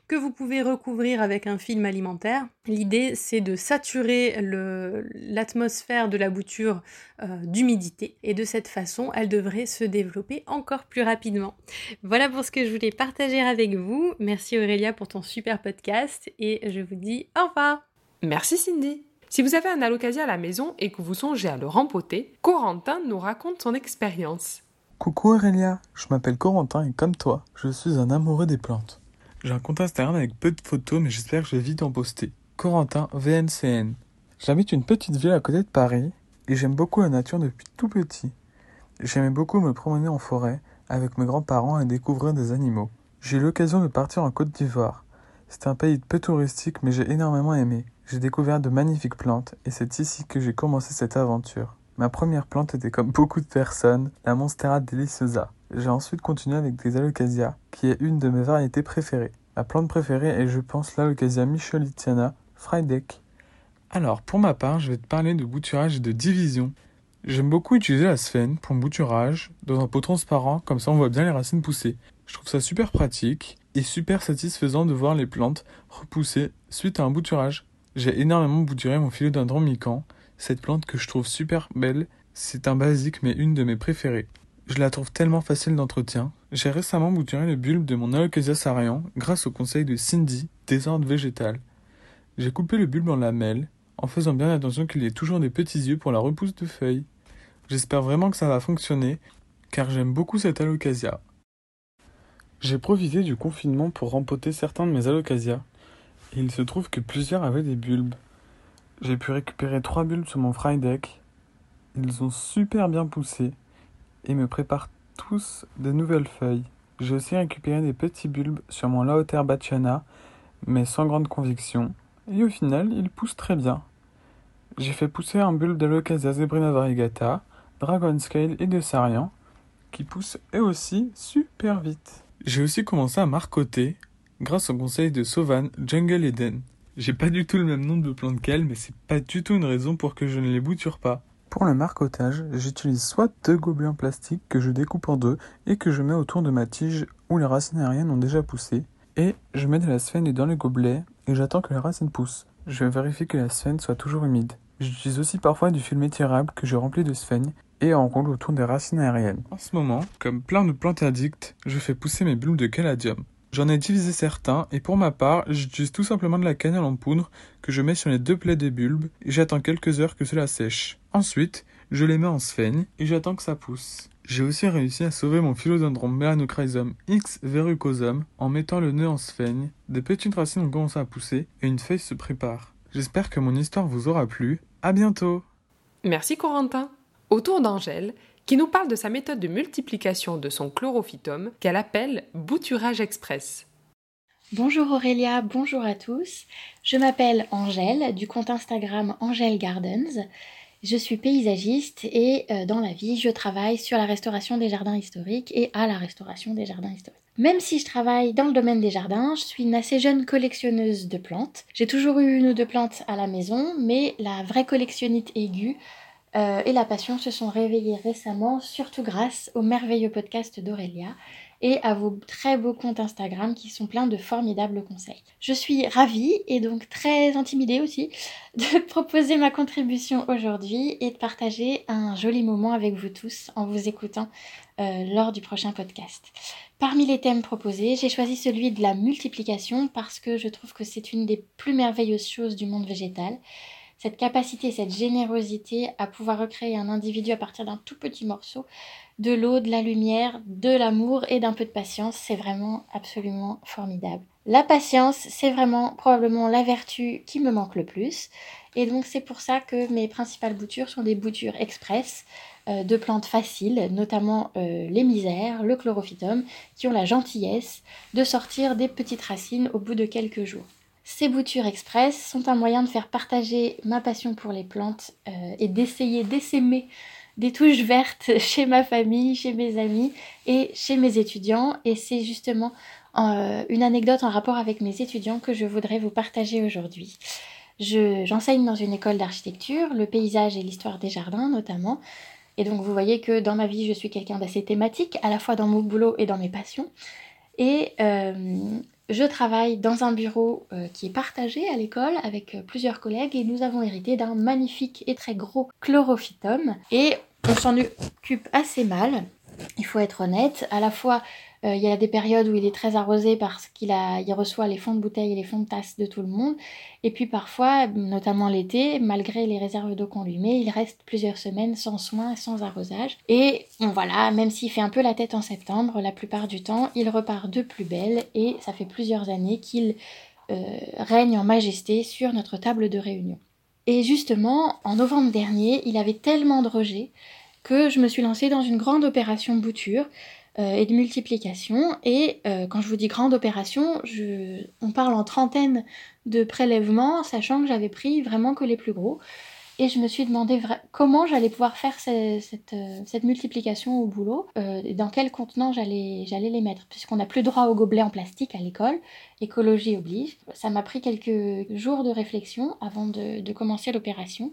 Speaker 17: que vous pouvez recouvrir avec un film alimentaire. L'idée, c'est de saturer l'atmosphère de la bouture euh, d'humidité et de cette façon, elle devrait se développer encore plus rapidement. Voilà pour ce que je voulais partager avec vous. Merci Aurélia pour ton super podcast et je vous dis au revoir.
Speaker 1: Merci Cindy. Si vous avez un alocasia à la maison et que vous songez à le rempoter, Corentin nous raconte son expérience.
Speaker 18: Coucou Aurélia, je m'appelle Corentin et comme toi, je suis un amoureux des plantes. J'ai un compte Instagram avec peu de photos, mais j'espère que je vais vite en poster. Corentin VNCN. J'habite une petite ville à côté de Paris et j'aime beaucoup la nature depuis tout petit. J'aimais beaucoup me promener en forêt avec mes grands-parents et découvrir des animaux. J'ai eu l'occasion de partir en Côte d'Ivoire. C'est un pays peu touristique mais j'ai énormément aimé. J'ai découvert de magnifiques plantes et c'est ici que j'ai commencé cette aventure. Ma première plante était comme beaucoup de personnes, la Monstera deliciosa. J'ai ensuite continué avec des alocasias, qui est une de mes variétés préférées. Ma plante préférée est je pense l'alocasia micholitiana Friedeck. Alors, pour ma part, je vais te parler de bouturage et de division. J'aime beaucoup utiliser la sphène pour le bouturage, dans un pot transparent, comme ça on voit bien les racines pousser. Je trouve ça super pratique super satisfaisant de voir les plantes repousser suite à un bouturage. J'ai énormément bouturé mon philodendron mican, cette plante que je trouve super belle, c'est un basique mais une de mes préférées. Je la trouve tellement facile d'entretien. J'ai récemment bouturé le bulbe de mon Alocasia sarian grâce au conseil de Cindy, désordre végétal. J'ai coupé le bulbe en lamelles, en faisant bien attention qu'il y ait toujours des petits yeux pour la repousse de feuilles. J'espère vraiment que ça va fonctionner, car j'aime beaucoup cette alocasia. J'ai profité du confinement pour rempoter certains de mes alocasias, il se trouve que plusieurs avaient des bulbes. J'ai pu récupérer trois bulbes sur mon deck. Ils ont super bien poussé et me préparent tous de nouvelles feuilles. J'ai aussi récupéré des petits bulbes sur mon Laoter Bachiana, mais sans grande conviction et au final, il pousse très bien. J'ai fait pousser un bulbe d'Alocasia zebrina variegata, Dragon Scale et de Sarian, qui poussent eux aussi super vite. J'ai aussi commencé à marcoter, grâce au conseil de Sovan Jungle Eden. J'ai pas du tout le même nom de plante qu'elle, mais c'est pas du tout une raison pour que je ne les bouture pas. Pour le marcotage, j'utilise soit deux gobelets en plastique que je découpe en deux et que je mets autour de ma tige où les racines aériennes ont déjà poussé, et je mets de la sphène dans les gobelets et j'attends que les racines poussent. Je vérifie que la sphène soit toujours humide. J'utilise aussi parfois du film étirable que je remplis de sphène et enroule autour des racines aériennes. En ce moment, comme plein de plantes addictes, je fais pousser mes bulbes de caladium. J'en ai divisé certains et pour ma part, j'utilise tout simplement de la cannelle en poudre que je mets sur les deux plaies des bulbes et j'attends quelques heures que cela sèche. Ensuite, je les mets en sphène et j'attends que ça pousse. J'ai aussi réussi à sauver mon philodendron Melanochrysum X verrucosum en mettant le nœud en sphène. Des petites racines ont commencé à pousser et une feuille se prépare. J'espère que mon histoire vous aura plu. À bientôt
Speaker 1: Merci Corentin Autour d'Angèle, qui nous parle de sa méthode de multiplication de son chlorophytum qu'elle appelle bouturage express.
Speaker 19: Bonjour Aurélia, bonjour à tous. Je m'appelle Angèle du compte Instagram Angèle Gardens. Je suis paysagiste et euh, dans la vie, je travaille sur la restauration des jardins historiques et à la restauration des jardins historiques. Même si je travaille dans le domaine des jardins, je suis une assez jeune collectionneuse de plantes. J'ai toujours eu une ou deux plantes à la maison, mais la vraie collectionnite aiguë euh, et la passion se sont réveillées récemment, surtout grâce au merveilleux podcast d'Aurélia et à vos très beaux comptes Instagram qui sont pleins de formidables conseils. Je suis ravie et donc très intimidée aussi de proposer ma contribution aujourd'hui et de partager un joli moment avec vous tous en vous écoutant euh, lors du prochain podcast. Parmi les thèmes proposés, j'ai choisi celui de la multiplication parce que je trouve que c'est une des plus merveilleuses choses du monde végétal. Cette capacité, cette générosité à pouvoir recréer un individu à partir d'un tout petit morceau, de l'eau, de la lumière, de l'amour et d'un peu de patience, c'est vraiment absolument formidable. La patience, c'est vraiment probablement la vertu qui me manque le plus. Et donc c'est pour ça que mes principales boutures sont des boutures express euh, de plantes faciles, notamment euh, les misères, le chlorophytum, qui ont la gentillesse de sortir des petites racines au bout de quelques jours. Ces boutures express sont un moyen de faire partager ma passion pour les plantes euh, et d'essayer d'essaimer des touches vertes chez ma famille, chez mes amis et chez mes étudiants. Et c'est justement euh, une anecdote en rapport avec mes étudiants que je voudrais vous partager aujourd'hui. J'enseigne dans une école d'architecture, le paysage et l'histoire des jardins notamment. Et donc vous voyez que dans ma vie, je suis quelqu'un d'assez thématique, à la fois dans mon boulot et dans mes passions. Et euh, je travaille dans un bureau euh, qui est partagé à l'école avec euh, plusieurs collègues et nous avons hérité d'un magnifique et très gros chlorophytum et on s'en occupe assez mal. Il faut être honnête, à la fois euh, il y a des périodes où il est très arrosé parce qu'il il reçoit les fonds de bouteilles et les fonds de tasse de tout le monde. Et puis parfois, notamment l'été, malgré les réserves d'eau qu'on lui met, il reste plusieurs semaines sans soins, sans arrosage. Et voilà, même s'il fait un peu la tête en septembre, la plupart du temps, il repart de plus belle et ça fait plusieurs années qu'il euh, règne en majesté sur notre table de réunion. Et justement, en novembre dernier, il avait tellement de rejets que je me suis lancée dans une grande opération bouture et de multiplication. Et euh, quand je vous dis grande opération, je... on parle en trentaine de prélèvements, sachant que j'avais pris vraiment que les plus gros. Et je me suis demandé comment j'allais pouvoir faire cette, euh, cette, multiplication au boulot, et dans quel contenant j'allais les mettre, puisqu'on n'a plus droit aux gobelets en plastique à l'école, écologie oblige. Ça m'a pris quelques jours de réflexion avant de commencer l'opération.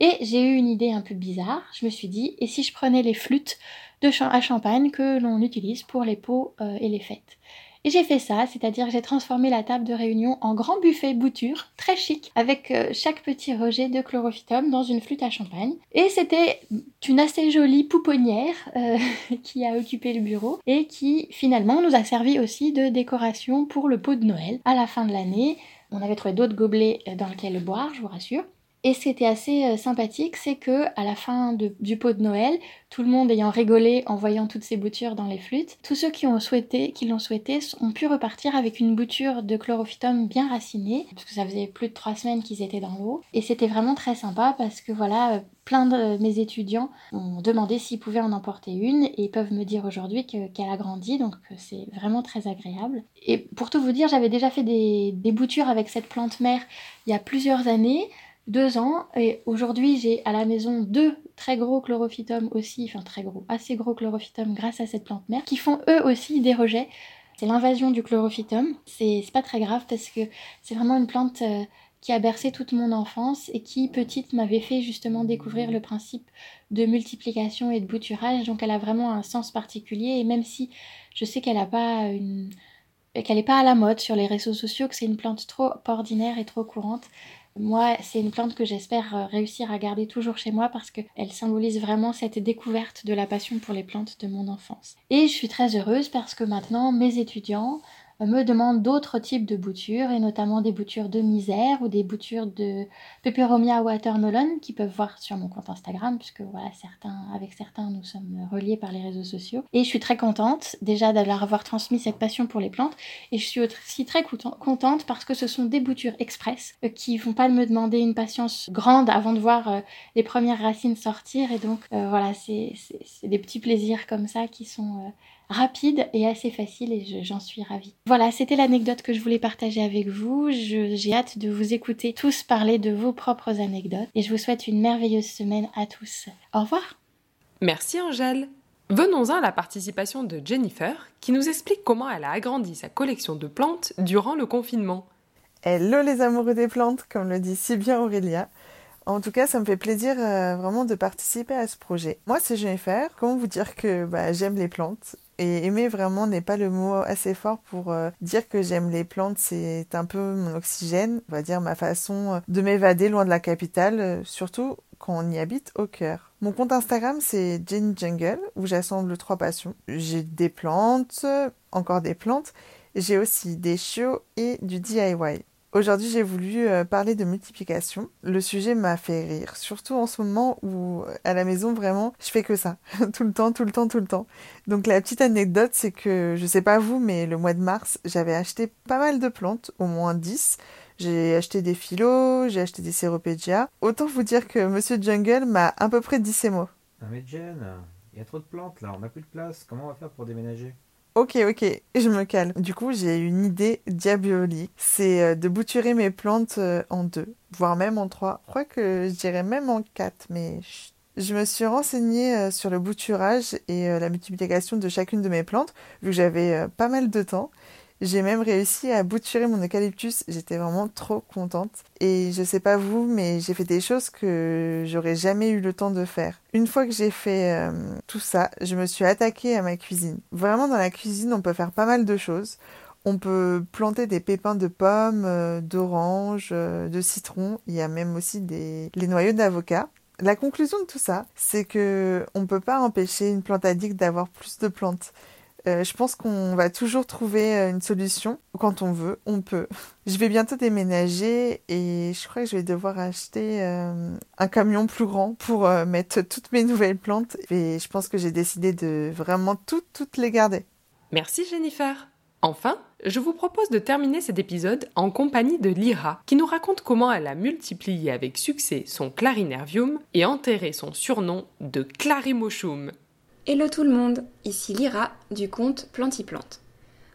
Speaker 19: Et j'ai eu une idée un peu bizarre. Je me suis dit, et si je prenais les flûtes de à champagne que l'on utilise pour les pots euh, et les fêtes et j'ai fait ça, c'est-à-dire j'ai transformé la table de réunion en grand buffet bouture, très chic, avec euh, chaque petit rejet de chlorophytum dans une flûte à champagne. Et c'était une assez jolie pouponnière euh, qui a occupé le bureau et qui finalement nous a servi aussi de décoration pour le pot de Noël à la fin de l'année. On avait trouvé d'autres gobelets dans lesquels boire, je vous rassure. Et ce qui était assez euh, sympathique, c'est que à la fin du pot de Noël, tout le monde ayant rigolé en voyant toutes ces boutures dans les flûtes, tous ceux qui ont souhaité, qui l'ont souhaité, ont pu repartir avec une bouture de chlorophytum bien racinée, parce que ça faisait plus de trois semaines qu'ils étaient dans l'eau. Et c'était vraiment très sympa parce que voilà, euh, plein de mes étudiants ont demandé s'ils pouvaient en emporter une et ils peuvent me dire aujourd'hui qu'elle a grandi, donc c'est vraiment très agréable. Et pour tout vous dire, j'avais déjà fait des, des boutures avec cette plante mère il y a plusieurs années deux ans et aujourd'hui j'ai à la maison deux très gros chlorophytum aussi, enfin très gros, assez gros chlorophytum grâce à cette plante mère qui font eux aussi des rejets. C'est l'invasion du chlorophytum. C'est pas très grave parce que c'est vraiment une plante euh, qui a bercé toute mon enfance et qui, petite, m'avait fait justement découvrir le principe de multiplication et de bouturage. Donc elle a vraiment un sens particulier et même si je sais qu'elle a pas une qu'elle n'est pas à la mode sur les réseaux sociaux, que c'est une plante trop ordinaire et trop courante. Moi, c'est une plante que j'espère euh, réussir à garder toujours chez moi parce qu'elle symbolise vraiment cette découverte de la passion pour les plantes de mon enfance. Et je suis très heureuse parce que maintenant, mes étudiants me demandent d'autres types de boutures, et notamment des boutures de misère ou des boutures de Peperomia watermelon qui peuvent voir sur mon compte Instagram, puisque voilà, certains, avec certains, nous sommes reliés par les réseaux sociaux. Et je suis très contente déjà d'avoir avoir transmis cette passion pour les plantes, et je suis aussi très contente parce que ce sont des boutures express euh, qui vont pas me demander une patience grande avant de voir euh, les premières racines sortir, et donc euh, voilà, c'est des petits plaisirs comme ça qui sont rapide et assez facile et j'en suis ravie. Voilà, c'était l'anecdote que je voulais partager avec vous. J'ai hâte de vous écouter tous parler de vos propres anecdotes et je vous souhaite une merveilleuse semaine à tous. Au revoir.
Speaker 1: Merci Angèle. Venons-en à la participation de Jennifer qui nous explique comment elle a agrandi sa collection de plantes durant le confinement.
Speaker 20: Hello les amoureux des plantes, comme le dit si bien Aurélia. En tout cas, ça me fait plaisir euh, vraiment de participer à ce projet. Moi, c'est Jennifer. Comment vous dire que bah, j'aime les plantes? Et aimer vraiment n'est pas le mot assez fort pour euh, dire que j'aime les plantes, c'est un peu mon oxygène, on va dire ma façon euh, de m'évader loin de la capitale, surtout quand on y habite au cœur. Mon compte Instagram c'est Jenny Jungle où j'assemble trois passions. J'ai des plantes, encore des plantes, j'ai aussi des chiots et du DIY. Aujourd'hui, j'ai voulu euh, parler de multiplication. Le sujet m'a fait rire, surtout en ce moment où à la maison, vraiment, je fais que ça. tout le temps, tout le temps, tout le temps. Donc la petite anecdote, c'est que, je sais pas vous, mais le mois de mars, j'avais acheté pas mal de plantes, au moins 10. J'ai acheté des philos, j'ai acheté des séropédia. Autant vous dire que Monsieur Jungle m'a à peu près dit ces mots.
Speaker 21: Non mais Jen, il y a trop de plantes là, on n'a plus de place. Comment on va faire pour déménager?
Speaker 20: Ok, ok, je me calme. Du coup, j'ai une idée diabolique. C'est euh, de bouturer mes plantes euh, en deux, voire même en trois. Je crois que je même en quatre, mais je me suis renseignée euh, sur le bouturage et la multiplication de chacune de mes plantes, vu que j'avais pas mal de temps. J'ai même réussi à bouturer mon eucalyptus. J'étais vraiment trop contente. Et je sais pas vous, mais j'ai fait des choses que j'aurais jamais eu le temps de faire. Une fois que j'ai fait euh, tout ça, je me suis attaquée à ma cuisine. Vraiment, dans la cuisine, on peut faire pas mal de choses. On peut planter des pépins de pommes, euh, d'oranges, euh, de citron. Il y a même aussi des les noyaux d'avocat. La conclusion de tout ça, c'est que on peut pas empêcher une plante addict d'avoir plus de plantes. Euh, je pense qu'on va toujours trouver euh, une solution. Quand on veut, on peut. Je vais bientôt déménager et je crois que je vais devoir acheter euh, un camion plus grand pour mettre toutes mes nouvelles plantes. Et je pense que j'ai décidé de vraiment toutes, toutes les garder.
Speaker 1: Merci Jennifer. Enfin, je vous propose de terminer cet épisode en compagnie de Lyra, qui nous raconte comment elle a multiplié avec succès son clarinervium et enterré son surnom de Clarimochum.
Speaker 22: Hello tout le monde, ici Lyra du compte Plantiplante.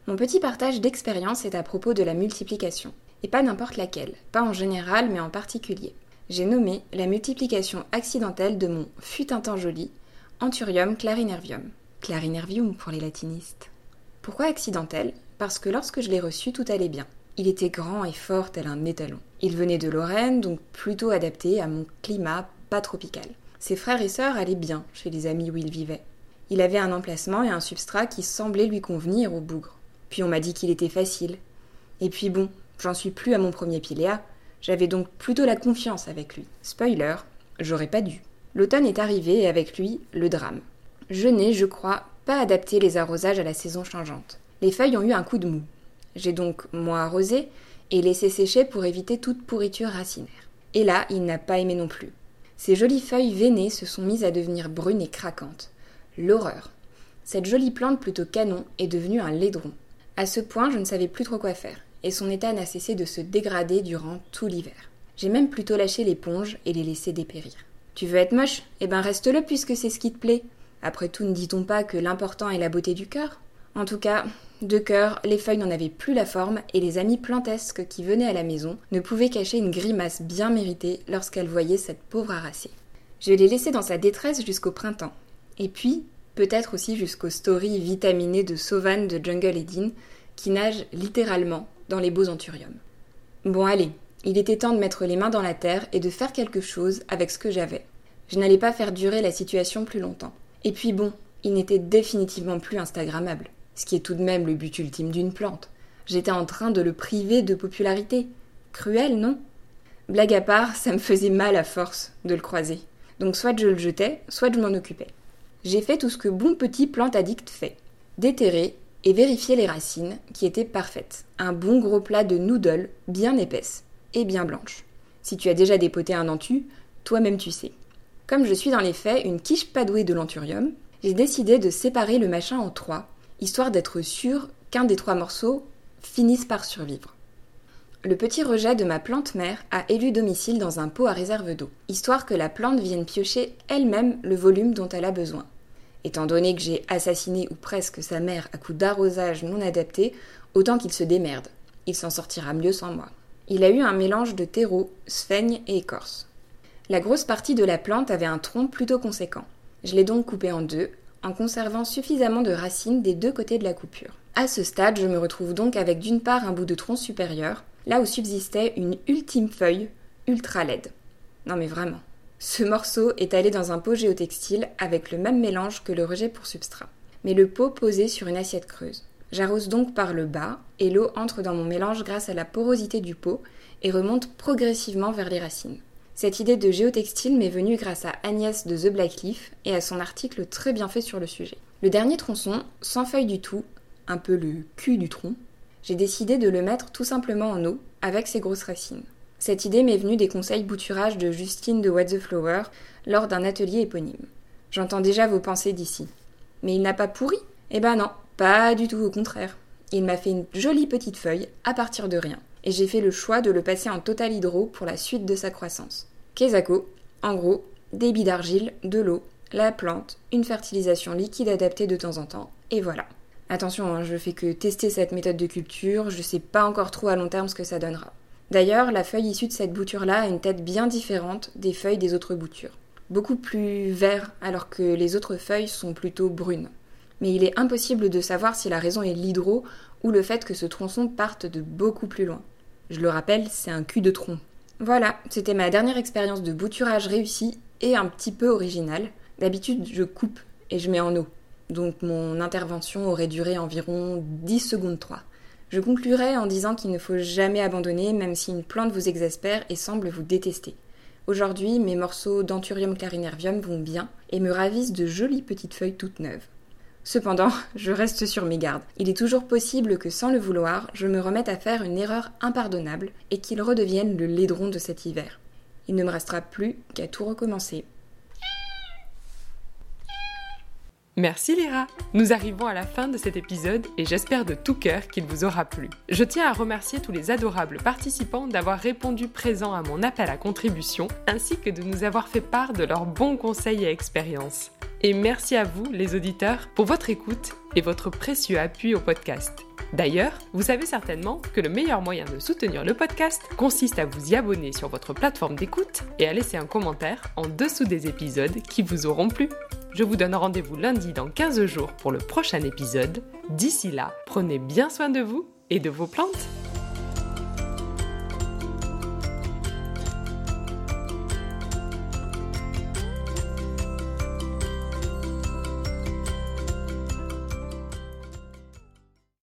Speaker 22: Mon petit partage d'expérience est à propos de la multiplication, et pas n'importe laquelle, pas en général mais en particulier. J'ai nommé la multiplication accidentelle de mon fut un temps joli, Anthurium clarinervium. Clarinervium pour les latinistes. Pourquoi accidentelle Parce que lorsque je l'ai reçu, tout allait bien. Il était grand et fort tel un étalon. Il venait de Lorraine, donc plutôt adapté à mon climat pas tropical. Ses frères et sœurs allaient bien chez les amis où il vivait. Il avait un emplacement et un substrat qui semblaient lui convenir au bougre. Puis on m'a dit qu'il était facile. Et puis bon, j'en suis plus à mon premier piléa, j'avais donc plutôt la confiance avec lui. Spoiler, j'aurais pas dû. L'automne est arrivé et avec lui, le drame. Je n'ai, je crois, pas adapté les arrosages à la saison changeante. Les feuilles ont eu un coup de mou. J'ai donc moins arrosé et laissé sécher pour éviter toute pourriture racinaire. Et là, il n'a pas aimé non plus. Ces jolies feuilles veinées se sont mises à devenir brunes et craquantes. L'horreur. Cette jolie plante plutôt canon est devenue un laidron. À ce point, je ne savais plus trop quoi faire, et son état n'a cessé de se dégrader durant tout l'hiver. J'ai même plutôt lâché l'éponge et les laissé dépérir. Tu veux être moche? Eh ben reste-le puisque c'est ce qui te plaît. Après tout, ne dit-on pas que l'important est la beauté du cœur? En tout cas, de cœur, les feuilles n'en avaient plus la forme et les amis plantesques qui venaient à la maison ne pouvaient cacher une grimace bien méritée lorsqu'elles voyaient cette pauvre harassée. Je l'ai laissée dans sa détresse jusqu'au printemps, et puis, peut-être aussi jusqu'aux stories vitaminées de Sauvan de Jungle Edin, qui nagent littéralement dans les beaux anthuriums. Bon allez, il était temps de mettre les mains dans la terre et de faire quelque chose avec ce que j'avais. Je n'allais pas faire durer la situation plus longtemps. Et puis bon, il n'était définitivement plus Instagrammable, ce qui est tout de même le but ultime d'une plante. J'étais en train de le priver de popularité. Cruel, non? Blague à part, ça me faisait mal à force de le croiser. Donc soit je le jetais, soit je m'en occupais j'ai fait tout ce que bon petit plante addict fait. Déterrer et vérifier les racines, qui étaient parfaites. Un bon gros plat de noodles, bien épaisse et bien blanche. Si tu as déjà dépoté un antu, toi-même tu sais. Comme je suis dans les faits une quiche pas douée de l'anthurium, j'ai décidé de séparer le machin en trois, histoire d'être sûr qu'un des trois morceaux finisse par survivre. Le petit rejet de ma plante mère a élu domicile dans un pot à réserve d'eau, histoire que la plante vienne piocher elle-même le volume dont elle a besoin. Étant donné que j'ai assassiné ou presque sa mère à coups d'arrosage non adapté, autant qu'il se démerde. Il s'en sortira mieux sans moi. Il a eu un mélange de terreau, sphaigne et écorce. La grosse partie de la plante avait un tronc plutôt conséquent. Je l'ai donc coupé en deux, en conservant suffisamment de racines des deux côtés de la coupure. À ce stade, je me retrouve donc avec d'une part un bout de tronc supérieur, là où subsistait une ultime feuille ultra laide. Non mais vraiment. Ce morceau est allé dans un pot géotextile avec le même mélange que le rejet pour substrat, mais le pot posé sur une assiette creuse. J'arrose donc par le bas et l'eau entre dans mon mélange grâce à la porosité du pot et remonte progressivement vers les racines. Cette idée de géotextile m'est venue grâce à Agnès de The Black Leaf et à son article très bien fait sur le sujet. Le dernier tronçon, sans feuille du tout, un peu le cul du tronc, j'ai décidé de le mettre tout simplement en eau avec ses grosses racines. Cette idée m'est venue des conseils bouturage de Justine de What lors d'un atelier éponyme. J'entends déjà vos pensées d'ici. Mais il n'a pas pourri? Eh ben non, pas du tout, au contraire. Il m'a fait une jolie petite feuille à partir de rien, et j'ai fait le choix de le passer en total hydro pour la suite de sa croissance. Kesako, en gros, débit d'argile, de l'eau, la plante, une fertilisation liquide adaptée de temps en temps, et voilà. Attention, hein, je fais que tester cette méthode de culture, je sais pas encore trop à long terme ce que ça donnera. D'ailleurs, la feuille issue de cette bouture-là a une tête bien différente des feuilles des autres boutures. Beaucoup plus vert, alors que les autres feuilles sont plutôt brunes. Mais il est impossible de savoir si la raison est l'hydro ou le fait que ce tronçon parte de beaucoup plus loin. Je le rappelle, c'est un cul de tronc. Voilà, c'était ma dernière expérience de bouturage réussie et un petit peu originale. D'habitude, je coupe et je mets en eau. Donc mon intervention aurait duré environ 10 secondes 3. Je conclurai en disant qu'il ne faut jamais abandonner même si une plante vous exaspère et semble vous détester. Aujourd'hui, mes morceaux d'Anthurium clarinervium vont bien et me ravissent de jolies petites feuilles toutes neuves. Cependant, je reste sur mes gardes. Il est toujours possible que sans le vouloir, je me remette à faire une erreur impardonnable et qu'il redevienne le laidron de cet hiver. Il ne me restera plus qu'à tout recommencer.
Speaker 1: Merci rats Nous arrivons à la fin de cet épisode et j'espère de tout cœur qu'il vous aura plu. Je tiens à remercier tous les adorables participants d'avoir répondu présent à mon appel à contribution ainsi que de nous avoir fait part de leurs bons conseils et expériences. Et merci à vous, les auditeurs, pour votre écoute et votre précieux appui au podcast. D'ailleurs, vous savez certainement que le meilleur moyen de soutenir le podcast consiste à vous y abonner sur votre plateforme d'écoute et à laisser un commentaire en dessous des épisodes qui vous auront plu. Je vous donne rendez-vous lundi dans 15 jours pour le prochain épisode. D'ici là, prenez bien soin de vous et de vos plantes.